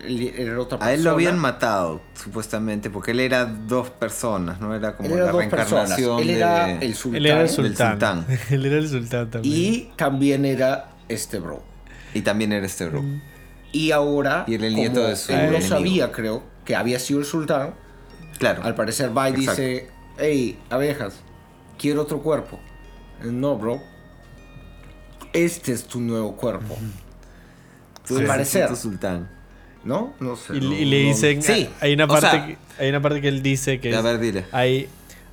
[SPEAKER 3] era otra persona.
[SPEAKER 7] A él lo habían matado, supuestamente, porque él era dos personas, ¿no? Era como
[SPEAKER 3] Él era
[SPEAKER 7] la reencarnación
[SPEAKER 3] Él era
[SPEAKER 7] de...
[SPEAKER 3] el sultán,
[SPEAKER 2] Él era el
[SPEAKER 7] Del
[SPEAKER 2] sultán.
[SPEAKER 7] sultán.
[SPEAKER 2] él era el sultán también.
[SPEAKER 3] y también era este bro.
[SPEAKER 7] Y también era este bro.
[SPEAKER 3] Y ahora,
[SPEAKER 7] Y era el
[SPEAKER 3] como
[SPEAKER 7] nieto de su
[SPEAKER 3] él no sabía, creo, que había sido el sultán,
[SPEAKER 7] Claro.
[SPEAKER 3] al parecer va y
[SPEAKER 7] Exacto.
[SPEAKER 3] dice, hey, abejas, quiero otro cuerpo. No, bro. Este es tu nuevo cuerpo.
[SPEAKER 7] Tú
[SPEAKER 3] al
[SPEAKER 7] eres el
[SPEAKER 3] parecer.
[SPEAKER 7] sultán.
[SPEAKER 3] ¿No? No sé.
[SPEAKER 2] Y,
[SPEAKER 3] no-
[SPEAKER 2] y le
[SPEAKER 3] no-
[SPEAKER 2] dicen,
[SPEAKER 3] Sí.
[SPEAKER 2] hay una
[SPEAKER 7] o
[SPEAKER 2] parte,
[SPEAKER 7] sea-
[SPEAKER 2] que, hay una parte que él dice que
[SPEAKER 7] A
[SPEAKER 2] es,
[SPEAKER 7] ver, dile.
[SPEAKER 2] I,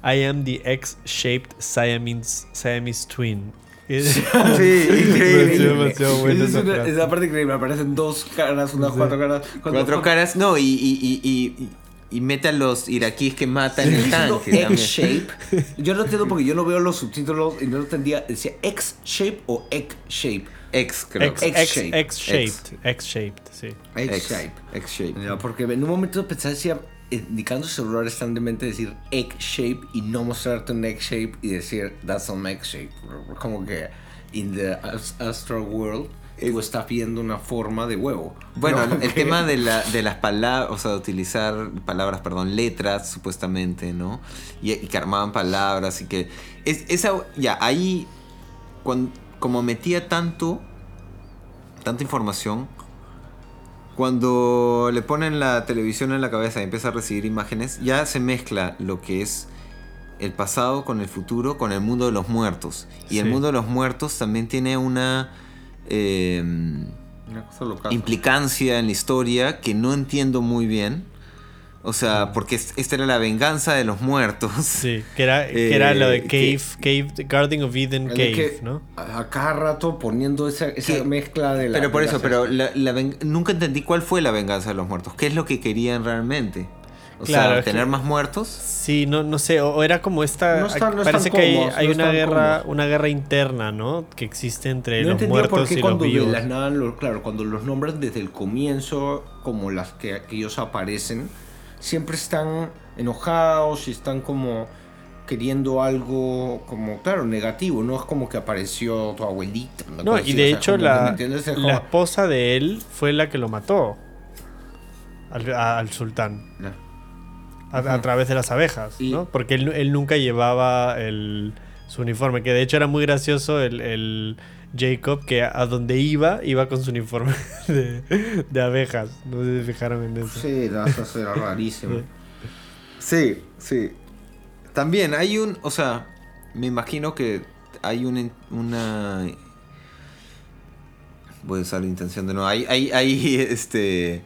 [SPEAKER 2] I am the X-shaped Siamese, Siamese twin. Es-
[SPEAKER 7] Sí,
[SPEAKER 2] increíble. demasiado buena
[SPEAKER 3] Es
[SPEAKER 2] esa
[SPEAKER 3] una- esa parte increíble. Aparecen dos caras, unas cuatro caras.
[SPEAKER 7] Cuatro caras. No, y, y, y, y, y mete a los iraquíes que matan el tanque.
[SPEAKER 3] X-shape. Yo no entiendo porque yo no veo los subtítulos y no entendía. Decía X-shape o X-shape.
[SPEAKER 7] X, creo.
[SPEAKER 2] X,
[SPEAKER 7] que-
[SPEAKER 2] X,
[SPEAKER 3] X-shaped.
[SPEAKER 2] X-shaped. X-shaped, sí.
[SPEAKER 3] X-shape.
[SPEAKER 7] X-shape.
[SPEAKER 3] Ya, porque en un momento pensaba, decía, indicando su celular estandamente decir egg-shape y no mostrarte un egg-shape y decir that's an egg-shape. Como que in the as- astral world tú estás viendo una forma de huevo.
[SPEAKER 7] Bueno,
[SPEAKER 3] ¿no?
[SPEAKER 7] el tema de, la, de las palabras, o sea, de utilizar palabras, perdón, letras, supuestamente, ¿no? Y, y que armaban palabras y que... Es, esa, ya, ahí, cuan- como metía tanto, tanta información, cuando le ponen la televisión en la cabeza y empieza a recibir imágenes, ya se mezcla lo que es el pasado con el futuro, con el mundo de los muertos. Y el mundo de los muertos también tiene una... em,
[SPEAKER 3] Una cosa
[SPEAKER 7] implicancia en la historia que no entiendo muy bien. O sea, porque es- esta era la venganza de los muertos.
[SPEAKER 2] Sí, que era, que era lo de
[SPEAKER 7] Eh,
[SPEAKER 2] Cave, Cave, Garden of Eden Cave,
[SPEAKER 3] que
[SPEAKER 2] ¿no?
[SPEAKER 3] A cada rato poniendo esa, esa
[SPEAKER 7] Que-
[SPEAKER 3] mezcla de la.
[SPEAKER 7] Pero por eso, pero la- la ven- nunca entendí cuál fue la venganza de los muertos. ¿Qué es lo que querían realmente? O
[SPEAKER 2] Claro,
[SPEAKER 7] sea,
[SPEAKER 2] que-
[SPEAKER 7] tener más muertos.
[SPEAKER 2] Sí, no, no sé, o, o era como esta...
[SPEAKER 3] No están- no
[SPEAKER 2] parece que hay,
[SPEAKER 3] cómodos,
[SPEAKER 2] hay
[SPEAKER 3] no
[SPEAKER 2] una guerra
[SPEAKER 3] cómodos.
[SPEAKER 2] una guerra interna, ¿no? Que existe entre
[SPEAKER 3] No
[SPEAKER 2] los
[SPEAKER 3] entendía por
[SPEAKER 2] muertos
[SPEAKER 3] qué
[SPEAKER 2] y los
[SPEAKER 3] cuando de
[SPEAKER 2] vivos.
[SPEAKER 3] las nada, claro, cuando los nombran desde el comienzo, como las que, que ellos aparecen, siempre están enojados y están como queriendo algo como, claro, negativo. No es como que apareció tu abuelita.
[SPEAKER 2] No, y de
[SPEAKER 3] o sea,
[SPEAKER 2] hecho
[SPEAKER 3] como,
[SPEAKER 2] la, la esposa de él fue la que lo mató al, sultán a, a través de las abejas,
[SPEAKER 3] Y-
[SPEAKER 2] ¿no? Porque él, él nunca llevaba el, su uniforme, que de hecho era muy gracioso el, el Jacob, que a donde iba, iba con su uniforme de, de abejas. No sé si se fijaron en eso.
[SPEAKER 3] Sí, no, eso era rarísimo.
[SPEAKER 7] Sí, sí. También hay un, o sea, me imagino que hay un, una voy a usar la intención de nuevo. Hay, hay, hay este,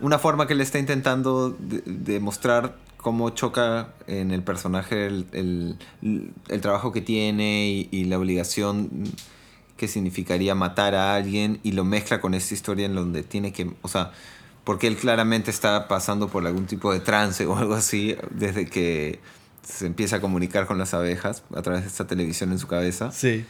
[SPEAKER 7] una forma que le está intentando de- demostrar cómo choca en el personaje el, el- el trabajo que tiene y, y la obligación que significaría matar a alguien y lo mezcla con esta historia en donde tiene que, o sea, porque él claramente está pasando por algún tipo de trance o algo así desde que se empieza a comunicar con las abejas a través de esta televisión en su cabeza.
[SPEAKER 2] Sí.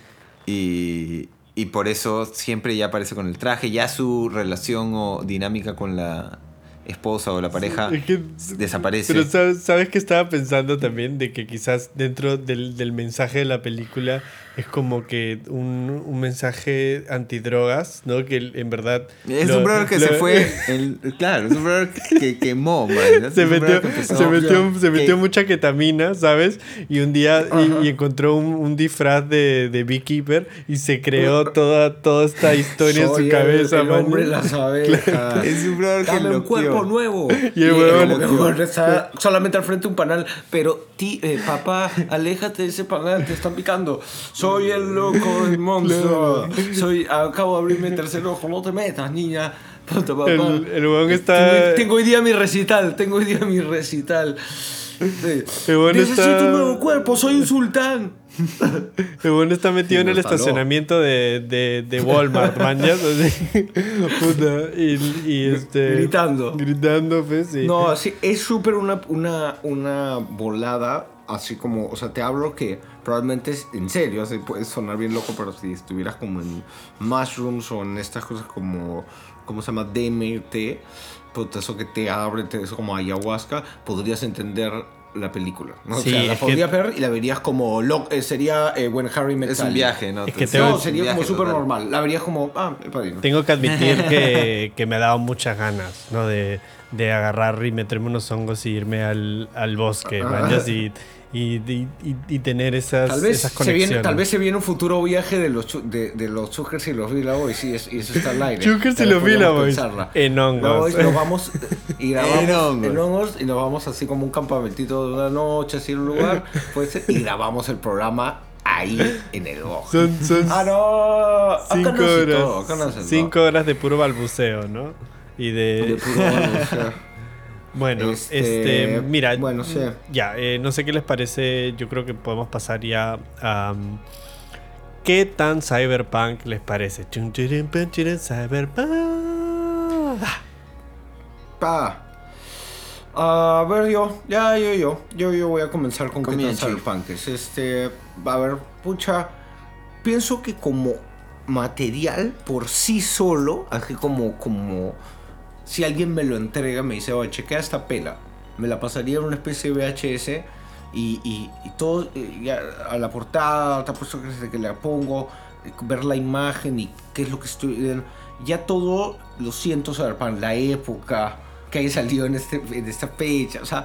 [SPEAKER 7] Y, y por eso siempre ya aparece con el traje. Ya su relación o dinámica con la esposa o la pareja
[SPEAKER 2] Es que-
[SPEAKER 7] desaparece.
[SPEAKER 2] Pero sabes, sabes que estaba pensando también de que quizás dentro del, del mensaje de la película es como que un, un mensaje antidrogas, ¿no? Que en verdad...
[SPEAKER 7] es
[SPEAKER 2] lo-
[SPEAKER 7] un brother que
[SPEAKER 2] lo-
[SPEAKER 7] se fue. el- claro, es un brother que quemó, man.
[SPEAKER 2] Se metió,
[SPEAKER 7] brother que empezó-
[SPEAKER 2] se metió, se metió
[SPEAKER 7] que-
[SPEAKER 2] mucha ketamina, ¿sabes? Y un día y, y encontró un, un disfraz de, de Beekeeper y se creó toda, toda esta historia en
[SPEAKER 3] Soy
[SPEAKER 2] su
[SPEAKER 3] el-
[SPEAKER 2] cabeza,
[SPEAKER 3] el,
[SPEAKER 2] man.
[SPEAKER 3] hombre de las abejas.
[SPEAKER 7] Es un brother que
[SPEAKER 3] Dame un cuerpo nuevo.
[SPEAKER 2] Y el
[SPEAKER 3] el huevón está solamente al frente de un panal. Pero, ti, eh, papá, aléjate de ese panal, te están picando. Soy el loco del monstruo. Soy, acabo de abrirme el tercer ojo. No te metas, niña. Puta, papá.
[SPEAKER 2] El, el está...
[SPEAKER 3] tengo hoy día mi recital. Tengo hoy día mi recital. Sí.
[SPEAKER 2] El
[SPEAKER 3] Necesito
[SPEAKER 2] está-
[SPEAKER 3] un nuevo cuerpo. Soy un sultán.
[SPEAKER 2] El bueno está metido en el estacionamiento de, de, de Walmart, man, ya, así, puta, y, y este...
[SPEAKER 3] Gritando.
[SPEAKER 2] Gritando, pues, sí.
[SPEAKER 3] No, sí, es súper una, una, una volada, así como, o sea, te hablo que probablemente es en serio, así puede sonar bien loco, pero si estuvieras como en mushrooms o en estas cosas como, ¿cómo se llama? DMT, puta, eso que te abre, te, eso como ayahuasca, podrías entender la película, ¿no?
[SPEAKER 2] Sí,
[SPEAKER 3] o sea, la
[SPEAKER 2] es que-
[SPEAKER 3] podrías ver y la verías como, lo, eh, sería eh, When Harry Met
[SPEAKER 7] Es un viaje, ¿no?
[SPEAKER 2] Es que te-
[SPEAKER 3] No, sería como súper normal. La verías como, ah, el padrino.
[SPEAKER 2] Tengo que admitir que, que me ha dado muchas ganas, ¿no? De, de agarrar y meterme unos hongos y irme al, al bosque, man, ya, y, y, y, y- tener esas,
[SPEAKER 3] Tal vez,
[SPEAKER 2] esas
[SPEAKER 3] se
[SPEAKER 2] conexiones.
[SPEAKER 3] viene, tal vez se viene un futuro viaje de los, de, de los Chukers y los Villa Boys y, es- y eso está al aire.
[SPEAKER 2] Chukers y los Villa Boys en hongos.
[SPEAKER 3] Nos vamos y grabamos
[SPEAKER 7] En hongos.
[SPEAKER 3] en hongos y nos vamos así como un campamentito de una noche así en un lugar puede ser, y grabamos el programa ahí en el bosque.
[SPEAKER 2] Son, son
[SPEAKER 3] Ah, no, acá
[SPEAKER 2] cinco
[SPEAKER 3] no
[SPEAKER 2] horas.
[SPEAKER 3] todo, acá no hace todo.
[SPEAKER 2] cinco horas de puro balbuceo, ¿no? Y
[SPEAKER 3] De
[SPEAKER 2] de...
[SPEAKER 3] puro balbuceo.
[SPEAKER 2] Bueno,
[SPEAKER 3] Este,
[SPEAKER 2] este, mira,
[SPEAKER 3] bueno, sí.
[SPEAKER 2] ya, eh, no sé qué les parece, yo creo que podemos pasar ya a... um, ¿Qué tan cyberpunk les parece? Cyberpunk. Ah,
[SPEAKER 3] Pa. A ver, yo, ya, yo, yo, yo, yo voy a comenzar con qué tan cyberpunk es. Este, a ver, pucha, pienso que como material por sí solo, así como, como, si alguien me lo entrega, me dice, oye, chequea esta pela, me la pasaría en una especie de VHS y, y, todo, eh, a la portada, te apuesto que que la pongo, ver la imagen y qué es lo que estoy viendo, ya todo lo siento cyberpunk, la época que haya salido en, este, en esta fecha, o sea,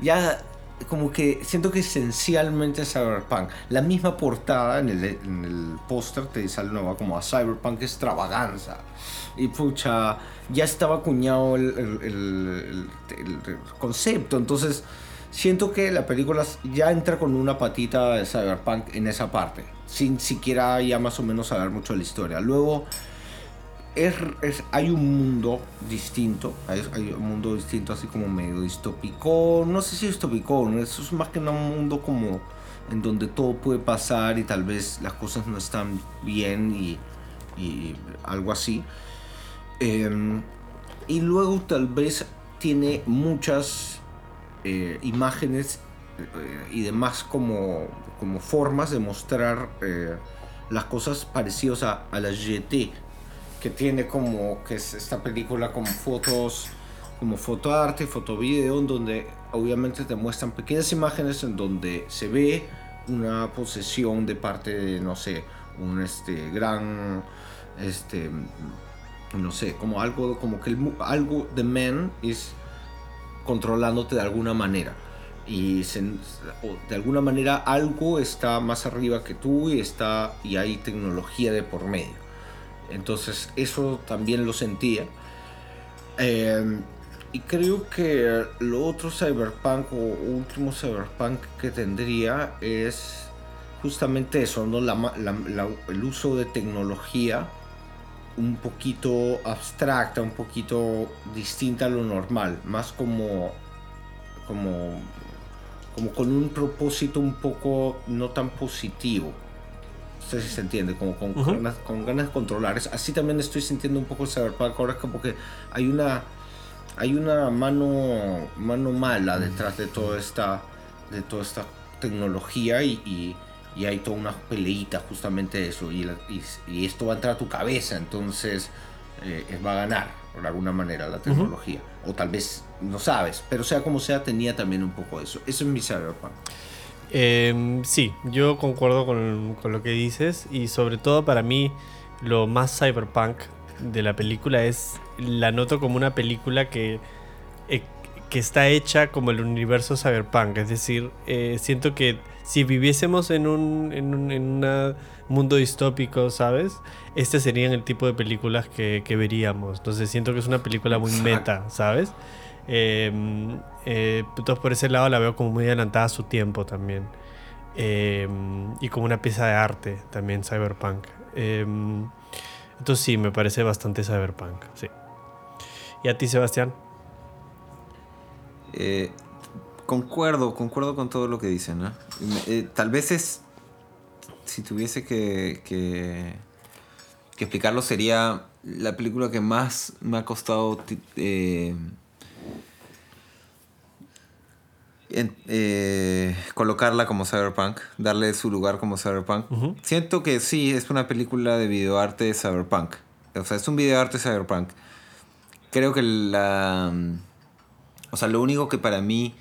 [SPEAKER 3] ya como que siento que esencialmente es cyberpunk. La misma portada en el, en el póster te sale nueva como a cyberpunk extravaganza. Y pucha, ya estaba acuñado el- el- el concepto. Entonces, siento que la película ya entra con una patita de cyberpunk en esa parte. Sin siquiera ya más o menos saber mucho de la historia. Luego, es, hay un mundo distinto, hay, un mundo distinto así como medio distópico, no sé si distópico, ¿no? eso es más que un mundo como en donde todo puede pasar y tal vez las cosas no están bien y, y algo así. Em, y luego tal vez tiene muchas eh, imágenes eh, y demás como, como formas de mostrar eh, las cosas parecidas a, a la GT que tiene como que es esta película como fotos como fotoarte, fotovideo en donde obviamente te muestran pequeñas imágenes en donde se ve una posesión de parte de no sé, un este gran este no sé, como algo como que el algo de man es controlándote de alguna manera. Y de alguna manera algo está más arriba que tú y, está, y hay tecnología de por medio. Entonces eso también lo sentía. Eh, y creo que lo otro cyberpunk o último cyberpunk que tendría es justamente eso, ¿no? El uso de tecnología un poquito abstracta, un poquito distinta a lo normal, más como, como, como con un propósito un poco no tan positivo. No sé si se entiende, como con,
[SPEAKER 2] Ujú.
[SPEAKER 3] ganas, con ganas de controlar. Así también estoy sintiendo un poco el Cyberpunk ahora, como que hay una, hay una mano, mano mala detrás de toda esta, de toda esta tecnología y, y- y hay toda una peleita justamente de eso y, la- y- esto va a entrar a tu cabeza, entonces eh, va a ganar de alguna manera la tecnología. O tal vez no sabes, pero sea como sea, tenía también un poco de eso. Eso es mi Cyberpunk.
[SPEAKER 2] Em, sí, yo concuerdo con, con lo que dices y sobre todo para mí lo más cyberpunk de la película es la noto como una película que, eh, que está hecha como el universo cyberpunk, es decir, eh, siento que si viviésemos en un, en un en una mundo distópico, ¿sabes? Este serían el tipo de películas que, que veríamos, entonces siento que es una película muy meta, ¿sabes? Eh, eh, entonces por ese lado la veo como muy adelantada a su tiempo también. Eh, y como una pieza de arte también cyberpunk. Eh, entonces sí, me parece bastante cyberpunk, sí. ¿Y a ti, Sebastián?
[SPEAKER 7] Concuerdo, concuerdo con todo lo que dicen. tal vez es, si tuviese que, que explicarlo, sería la película que más me ha costado ti- eh, en- eh, colocarla como cyberpunk, darle su lugar como cyberpunk.
[SPEAKER 2] Ujú.
[SPEAKER 7] Siento que sí, es una película de videoarte cyberpunk. O sea, es un videoarte cyberpunk. Creo que la... O sea, lo único que para mí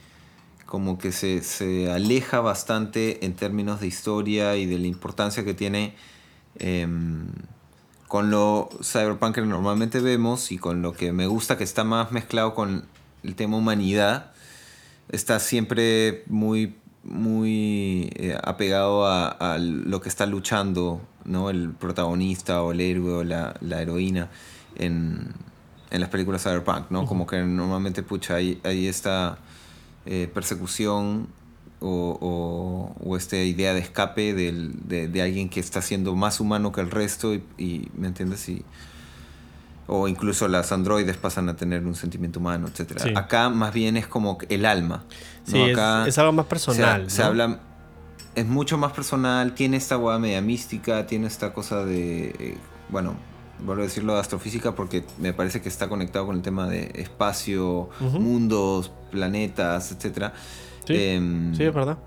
[SPEAKER 7] como que se, se aleja bastante en términos de historia y de la importancia que tiene em, con lo cyberpunk que normalmente vemos y con lo que me gusta que está más mezclado con el tema humanidad, está siempre muy, muy eh, apegado a, a lo que está luchando ¿no? el protagonista o el héroe o la, la heroína en, en las películas cyberpunk, ¿no? Como que normalmente, pucha, hay, hay esta eh, persecución o, o, o esta idea de escape del- de, de alguien que está siendo más humano que el resto y, y, ¿me entiendes? Y, o incluso las androides pasan a tener un sentimiento humano, etc.
[SPEAKER 2] Sí.
[SPEAKER 7] Acá más bien es como el alma. ¿no?
[SPEAKER 2] Sí, es-
[SPEAKER 7] Acá
[SPEAKER 2] es, algo más personal.
[SPEAKER 7] se
[SPEAKER 2] ¿no?
[SPEAKER 7] habla es mucho más personal, tiene esta hueá media mística, tiene esta cosa de, eh, bueno, vuelvo a decirlo de astrofísica porque me parece que está conectado con el tema de espacio, mundos, planetas, etc.
[SPEAKER 2] Sí, sí, es verdad.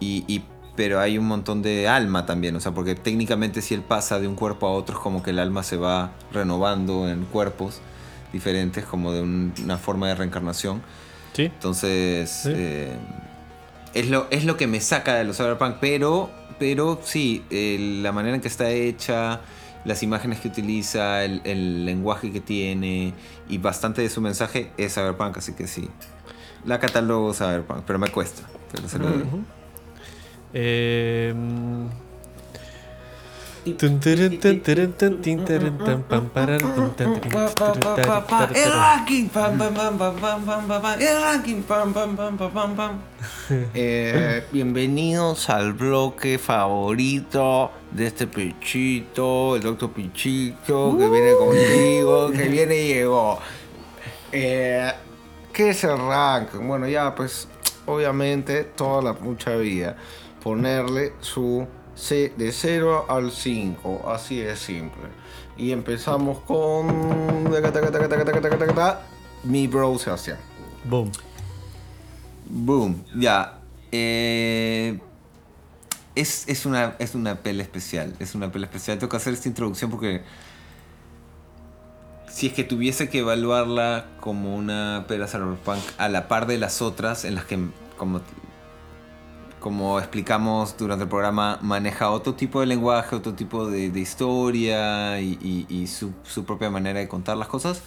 [SPEAKER 7] y, y- pero hay un montón de alma también, o sea, porque técnicamente si él pasa de un cuerpo a otro es como que el alma se va renovando en cuerpos diferentes, como de un- una forma de reencarnación.
[SPEAKER 2] Sí.
[SPEAKER 7] Entonces,
[SPEAKER 2] Sí.
[SPEAKER 7] eh, es, lo, es lo que me saca de los Cyberpunk, pero, pero sí, eh, la manera en que está hecha, las imágenes que utiliza, el, el lenguaje que tiene y bastante de su mensaje es Cyberpunk, así que sí. La catalogo Cyberpunk, pero me cuesta. Pero se lo doy.
[SPEAKER 2] Ujú. Eh,
[SPEAKER 3] El ranking, pam, pam, pam, pam, pam, pam, pam, pam, el ranking, pam, pam, pam, pam, pam, pam. Eh, bienvenidos al bloque favorito de este Pichito, el doctor Pichito, que viene contigo, que viene y llegó. Eh, ¿Qué es el ranking? Bueno, ya pues, obviamente, toda la mucha vida ponerle su C de 0 al 5, así de simple. Y empezamos con mi bro Sebastián.
[SPEAKER 2] Boom.
[SPEAKER 7] Boom, ya. Eh, es, es, una, es una pela especial, es una pela especial. Tengo que hacer esta introducción porque si es que tuviese que evaluarla como una pela cyberpunk a la par de las otras en las que como explicamos durante el programa, maneja otro tipo de lenguaje, otro tipo de, de historia y, y- y su, su propia manera de contar las cosas.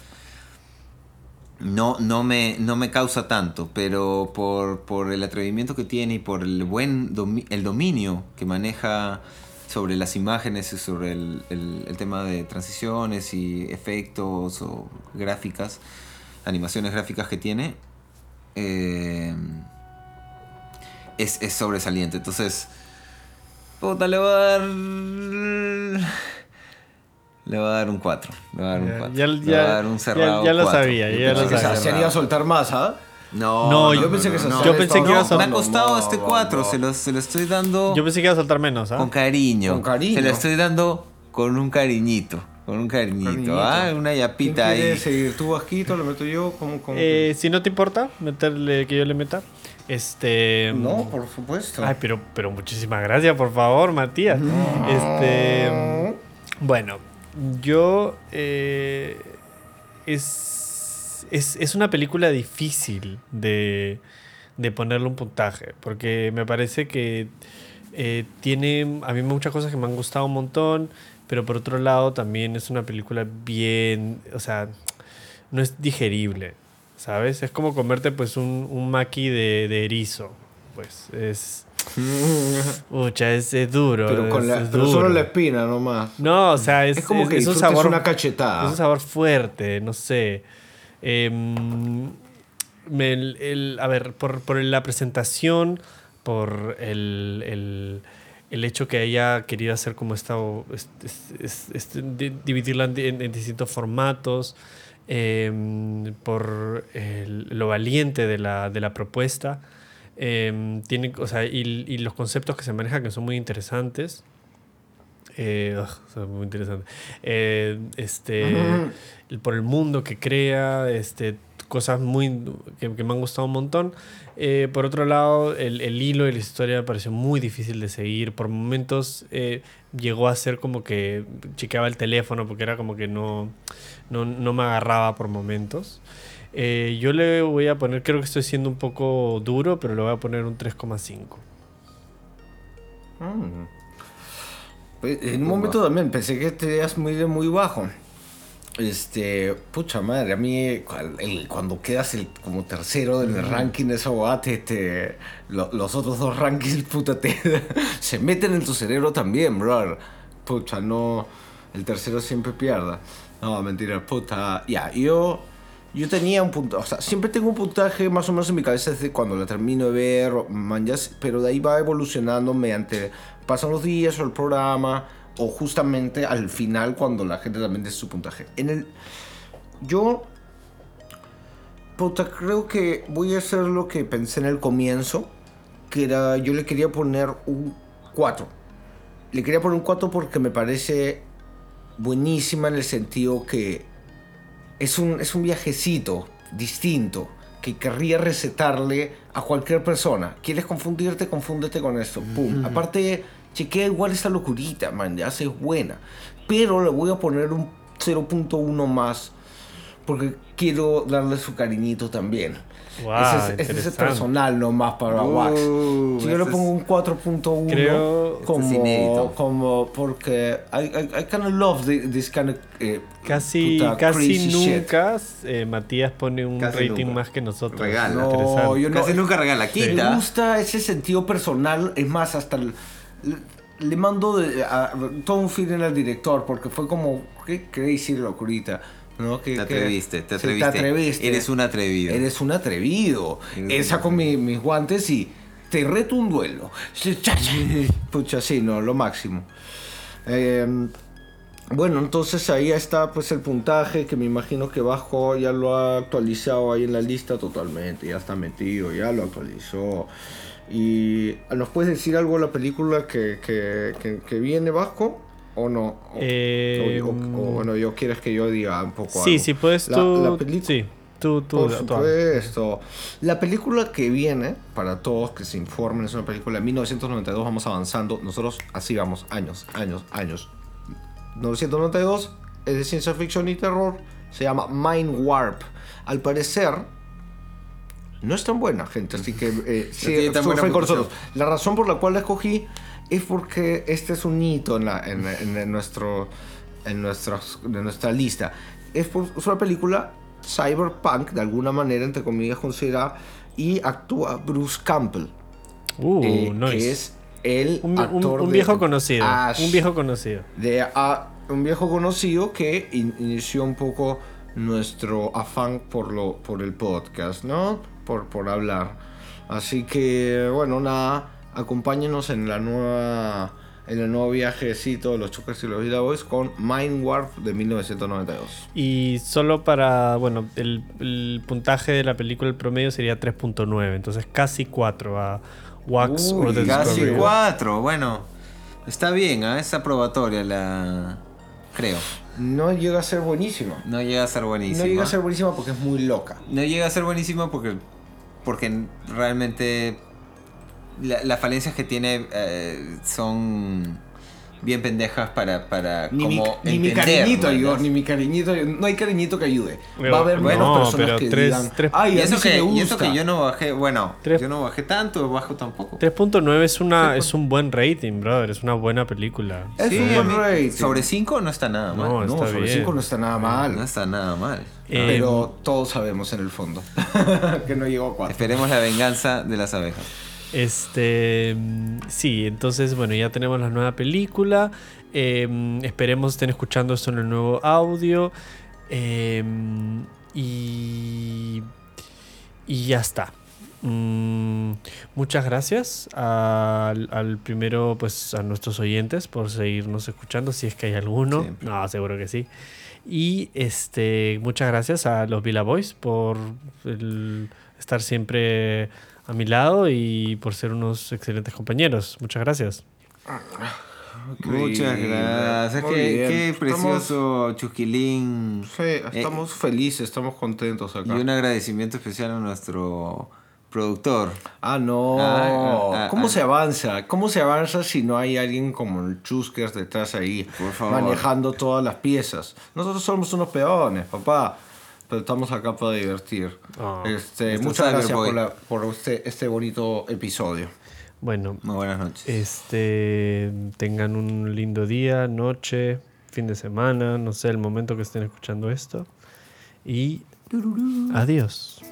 [SPEAKER 7] No, no, me, no me causa tanto, pero por, por el atrevimiento que tiene y por el buen domi- el dominio que maneja sobre las imágenes y sobre el, el- el tema de transiciones y efectos o gráficas, animaciones gráficas que tiene, eh, es, es sobresaliente. Entonces, puta, le voy a dar Le voy a dar un 4. Le voy a dar un 4.
[SPEAKER 2] Ya,
[SPEAKER 7] le voy
[SPEAKER 2] ya-
[SPEAKER 7] a dar un
[SPEAKER 2] ya-
[SPEAKER 7] cerrado
[SPEAKER 2] ya lo
[SPEAKER 7] cuatro.
[SPEAKER 2] sabía, ya lo sabía.
[SPEAKER 3] Se iba a soltar más, ¿ah?
[SPEAKER 7] No,
[SPEAKER 2] No,
[SPEAKER 3] yo pensé que se
[SPEAKER 7] no.
[SPEAKER 2] Yo pensé que iba a
[SPEAKER 7] Me ha costado
[SPEAKER 3] no,
[SPEAKER 7] este
[SPEAKER 3] no,
[SPEAKER 7] 4.
[SPEAKER 3] no.
[SPEAKER 7] Se, lo, se lo estoy dando
[SPEAKER 2] Yo pensé que iba a soltar menos, ¿ah?
[SPEAKER 7] con cariño.
[SPEAKER 3] Con cariño.
[SPEAKER 7] Se lo estoy dando con un cariñito. Con un cariñito.
[SPEAKER 3] Cariñito.
[SPEAKER 7] ¿ah? Una
[SPEAKER 3] ¿Quién
[SPEAKER 7] yapita
[SPEAKER 3] quiere
[SPEAKER 7] ahí.
[SPEAKER 3] seguir? ¿Tú, Vasquito? ¿Lo meto yo? ¿Cómo, cómo?
[SPEAKER 2] Eh, si no te importa meterle que yo le meta. Este.
[SPEAKER 3] no, por supuesto.
[SPEAKER 2] Ay, pero, pero muchísimas gracias, por favor, Matías. Este. Bueno, yo. eh, es, es, es una película difícil de, de ponerle un puntaje, porque me parece que eh, tiene a mí muchas cosas que me han gustado un montón, pero por otro lado también es una película bien, o sea, no es digerible, ¿sabes? Es como comerte pues un, un maqui de, de erizo, pues es... Pucha, es, es duro.
[SPEAKER 3] pero con
[SPEAKER 2] es-
[SPEAKER 3] la,
[SPEAKER 2] es
[SPEAKER 3] pero
[SPEAKER 2] duro.
[SPEAKER 3] solo la espina nomás.
[SPEAKER 2] No, o sea, es,
[SPEAKER 3] Es como que
[SPEAKER 2] es un sabor.
[SPEAKER 3] una cachetada.
[SPEAKER 2] Es un sabor fuerte, no sé. Em, me- el- el- a ver, por, por la presentación, por el, el- el hecho que haya querido hacer como esta. es- es- es- es- di- dividirla en- en distintos formatos, em, por el- lo valiente de la, de la propuesta. em, tiene, o sea, y, y los conceptos que se manejan que son muy interesantes. Eh, ugh, son muy interesante. Eh, este, por el mundo que crea, este, cosas muy que, que me han gustado un montón. Eh, por otro lado, el, el hilo de la historia me pareció muy difícil de seguir. Por momentos eh, llegó a ser como que chequeaba el teléfono porque era como que no, no, no me agarraba por momentos. Eh, yo le voy a poner, creo que estoy siendo un poco duro, pero le voy a poner un 3,5.
[SPEAKER 3] Mm. Pues, En un momento también pensé que te ibas muy, muy bajo. Este, pucha madre, a mí el- cuando quedas el, como tercero del ranking de esa boda, te- te- lo- los otros dos rankings, puta, te, se meten en tu cerebro también, bro. Pucha, no, el tercero siempre pierda. No, mentira, puta. Ya, yo, yo tenía un punto, o sea, siempre tengo un puntaje más o menos en mi cabeza desde cuando la termino de ver, manjas, pero de ahí va evolucionando mediante pasan los días o el programa, o justamente al final cuando la gente también dice su puntaje. En el, yo, puta, creo que voy a hacer lo que pensé en el comienzo, que era, yo le quería poner un 4. Le quería poner un 4 porque me parece buenísima en el sentido que es un, es un viajecito distinto que querría recetarle a cualquier persona. ¿Quieres confundirte? Confúndete con esto. Pum. Aparte, chequea igual esa locurita, man. Ya es buena. Pero le voy a poner un 0.1 más porque quiero darle su cariñito también.
[SPEAKER 2] Guau,
[SPEAKER 3] ese, es, ese es personal nomás para
[SPEAKER 7] Uh,
[SPEAKER 3] Wax. Si yo le pongo un 4.1
[SPEAKER 2] Creo-
[SPEAKER 3] como,
[SPEAKER 7] este es inédito.
[SPEAKER 3] como porque I, I, I kind of love this kind of eh,
[SPEAKER 2] Casi, casi nunca eh, Matías pone un
[SPEAKER 7] Casi
[SPEAKER 2] rating
[SPEAKER 7] nunca.
[SPEAKER 2] más que nosotros.
[SPEAKER 7] Regala.
[SPEAKER 3] No,
[SPEAKER 2] Interesante.
[SPEAKER 3] yo no.
[SPEAKER 7] Casi nunca regala
[SPEAKER 3] Me
[SPEAKER 7] quita.
[SPEAKER 3] gusta ese sentido personal. Es más, hasta el- le, mando de- a- todo un feeling al director porque fue como, qué crazy locurita. ¿no? Que,
[SPEAKER 7] Te atreviste, te atreviste.
[SPEAKER 3] atreviste.
[SPEAKER 7] Eres un atrevido.
[SPEAKER 3] Eres un atrevido.
[SPEAKER 7] Eres un
[SPEAKER 3] saco mi- mis guantes y te reto un duelo. Cha, cha. Pucha, sí, no, lo máximo. Eh, bueno, entonces ahí está pues el puntaje que me imagino que Bajo ya lo ha actualizado ahí en la lista totalmente, ya está metido, ya lo actualizó. ¿Y nos puedes decir algo de la película que, que, que- que viene Vasco o no? O-
[SPEAKER 2] Eh,
[SPEAKER 3] o, o- o, bueno, yo quieres que yo diga un poco
[SPEAKER 2] Sí,
[SPEAKER 3] algo.
[SPEAKER 2] sí, puedes
[SPEAKER 3] La-
[SPEAKER 2] tú.
[SPEAKER 3] la pelicu-
[SPEAKER 2] sí, tú, tú.
[SPEAKER 3] por
[SPEAKER 2] tú
[SPEAKER 3] supuesto. La película que viene, para todos que se informen, es una película de 1992. Vamos avanzando. Nosotros así vamos, años, años, años. 992 es de ciencia ficción y terror. Se llama Mind Warp. Al parecer, no es tan buena, gente. Así que eh, sí,
[SPEAKER 7] tan
[SPEAKER 3] fue- con nosotros. La razón por la cual la escogí es porque este es un hito en, la, en, en- en nuestro, en, nuestros- en nuestra lista. Es, por- es una película cyberpunk, de alguna manera, entre comillas, considerada, y actúa Bruce Campbell,
[SPEAKER 2] Uh,
[SPEAKER 3] eh,
[SPEAKER 2] nice.
[SPEAKER 3] que es el
[SPEAKER 2] un, un-
[SPEAKER 3] actor
[SPEAKER 2] un
[SPEAKER 3] de
[SPEAKER 2] viejo conocido.
[SPEAKER 3] Ash
[SPEAKER 2] Un viejo conocido.
[SPEAKER 3] de a- un viejo conocido que in- inició un poco nuestro afán por lo por el podcast, ¿no? Por, por hablar. Así que, bueno, nada, acompáñenos en la nueva en el nuevo viajecito de los Chukers y los Villa Boys con Mind Warp de 1992.
[SPEAKER 2] Y solo para, bueno, el, el puntaje de la película, el promedio sería 3.9, entonces casi 4 a Wax
[SPEAKER 7] Uy,
[SPEAKER 2] or the
[SPEAKER 7] casi
[SPEAKER 2] Discovery.
[SPEAKER 7] cuatro. Bueno, está bien, ¿ah? es aprobatoria la. Creo.
[SPEAKER 3] No llega a ser buenísima.
[SPEAKER 7] No llega a ser buenísima.
[SPEAKER 3] No llega a ser buenísima porque es muy loca.
[SPEAKER 7] No llega a ser buenísima porque, porque realmente la- las falencias que tiene eh, son bien pendejas para, para
[SPEAKER 3] Ni, mi,
[SPEAKER 7] como
[SPEAKER 3] ni mi cariñito
[SPEAKER 7] ¿no?
[SPEAKER 3] ni mi cariñito. No hay cariñito que ayude. Va a haber menos
[SPEAKER 2] no,
[SPEAKER 3] personas
[SPEAKER 2] pero
[SPEAKER 3] que
[SPEAKER 2] tres-
[SPEAKER 3] digan.
[SPEAKER 2] tres-
[SPEAKER 3] Ay,
[SPEAKER 7] Y eso,
[SPEAKER 3] sí
[SPEAKER 7] que, y eso
[SPEAKER 3] gusta".
[SPEAKER 7] que yo no bajé, bueno,
[SPEAKER 2] Tres-
[SPEAKER 7] yo no bajé tanto, bajo tampoco.
[SPEAKER 2] 3.9 es, una, es un buen rating, brother, es una buena película.
[SPEAKER 3] Es
[SPEAKER 7] Sí,
[SPEAKER 3] un buen rating.
[SPEAKER 7] Sobre 5 no está nada mal.
[SPEAKER 2] No,
[SPEAKER 3] No,
[SPEAKER 2] está
[SPEAKER 3] sobre
[SPEAKER 2] bien.
[SPEAKER 3] 5 no está nada mal.
[SPEAKER 7] No está nada mal.
[SPEAKER 2] Eh,
[SPEAKER 3] pero todos sabemos en el fondo que no llegó a 4.
[SPEAKER 7] Esperemos la venganza de las abejas.
[SPEAKER 2] Este. Sí, entonces, bueno, ya tenemos la nueva película. Eh, esperemos estén escuchando esto en el nuevo audio. Eh, y. Y ya está. Mm, muchas gracias al, al primero, pues a nuestros oyentes por seguirnos escuchando, si es que hay alguno.
[SPEAKER 7] Siempre.
[SPEAKER 2] No, seguro que sí. Y este, muchas gracias a los Villa Boys por el estar siempre a mi lado y por ser unos excelentes compañeros. Muchas gracias.
[SPEAKER 7] Muchas gracias.
[SPEAKER 3] Muy
[SPEAKER 7] Qué, qué
[SPEAKER 3] Estamos-
[SPEAKER 7] precioso Chusquilín.
[SPEAKER 3] Sí, estamos felices, estamos contentos acá.
[SPEAKER 7] Y un agradecimiento especial a nuestro productor.
[SPEAKER 3] Ah, no.
[SPEAKER 7] Ah, ah, ah,
[SPEAKER 3] ¿Cómo
[SPEAKER 7] ah.
[SPEAKER 3] se avanza? ¿Cómo se avanza si no hay alguien como el Chuskers detrás ahí
[SPEAKER 7] Por favor.
[SPEAKER 3] manejando todas las piezas? Nosotros somos unos peones, papá. Pero estamos acá para divertir.
[SPEAKER 2] Ah.
[SPEAKER 3] este, muchas gracias
[SPEAKER 7] Cyberboy.
[SPEAKER 3] por, la- por este, este bonito episodio.
[SPEAKER 2] Bueno,
[SPEAKER 7] Muy buenas noches.
[SPEAKER 2] este tengan un lindo día, noche, fin de semana, no sé el momento que estén escuchando esto. Y adiós.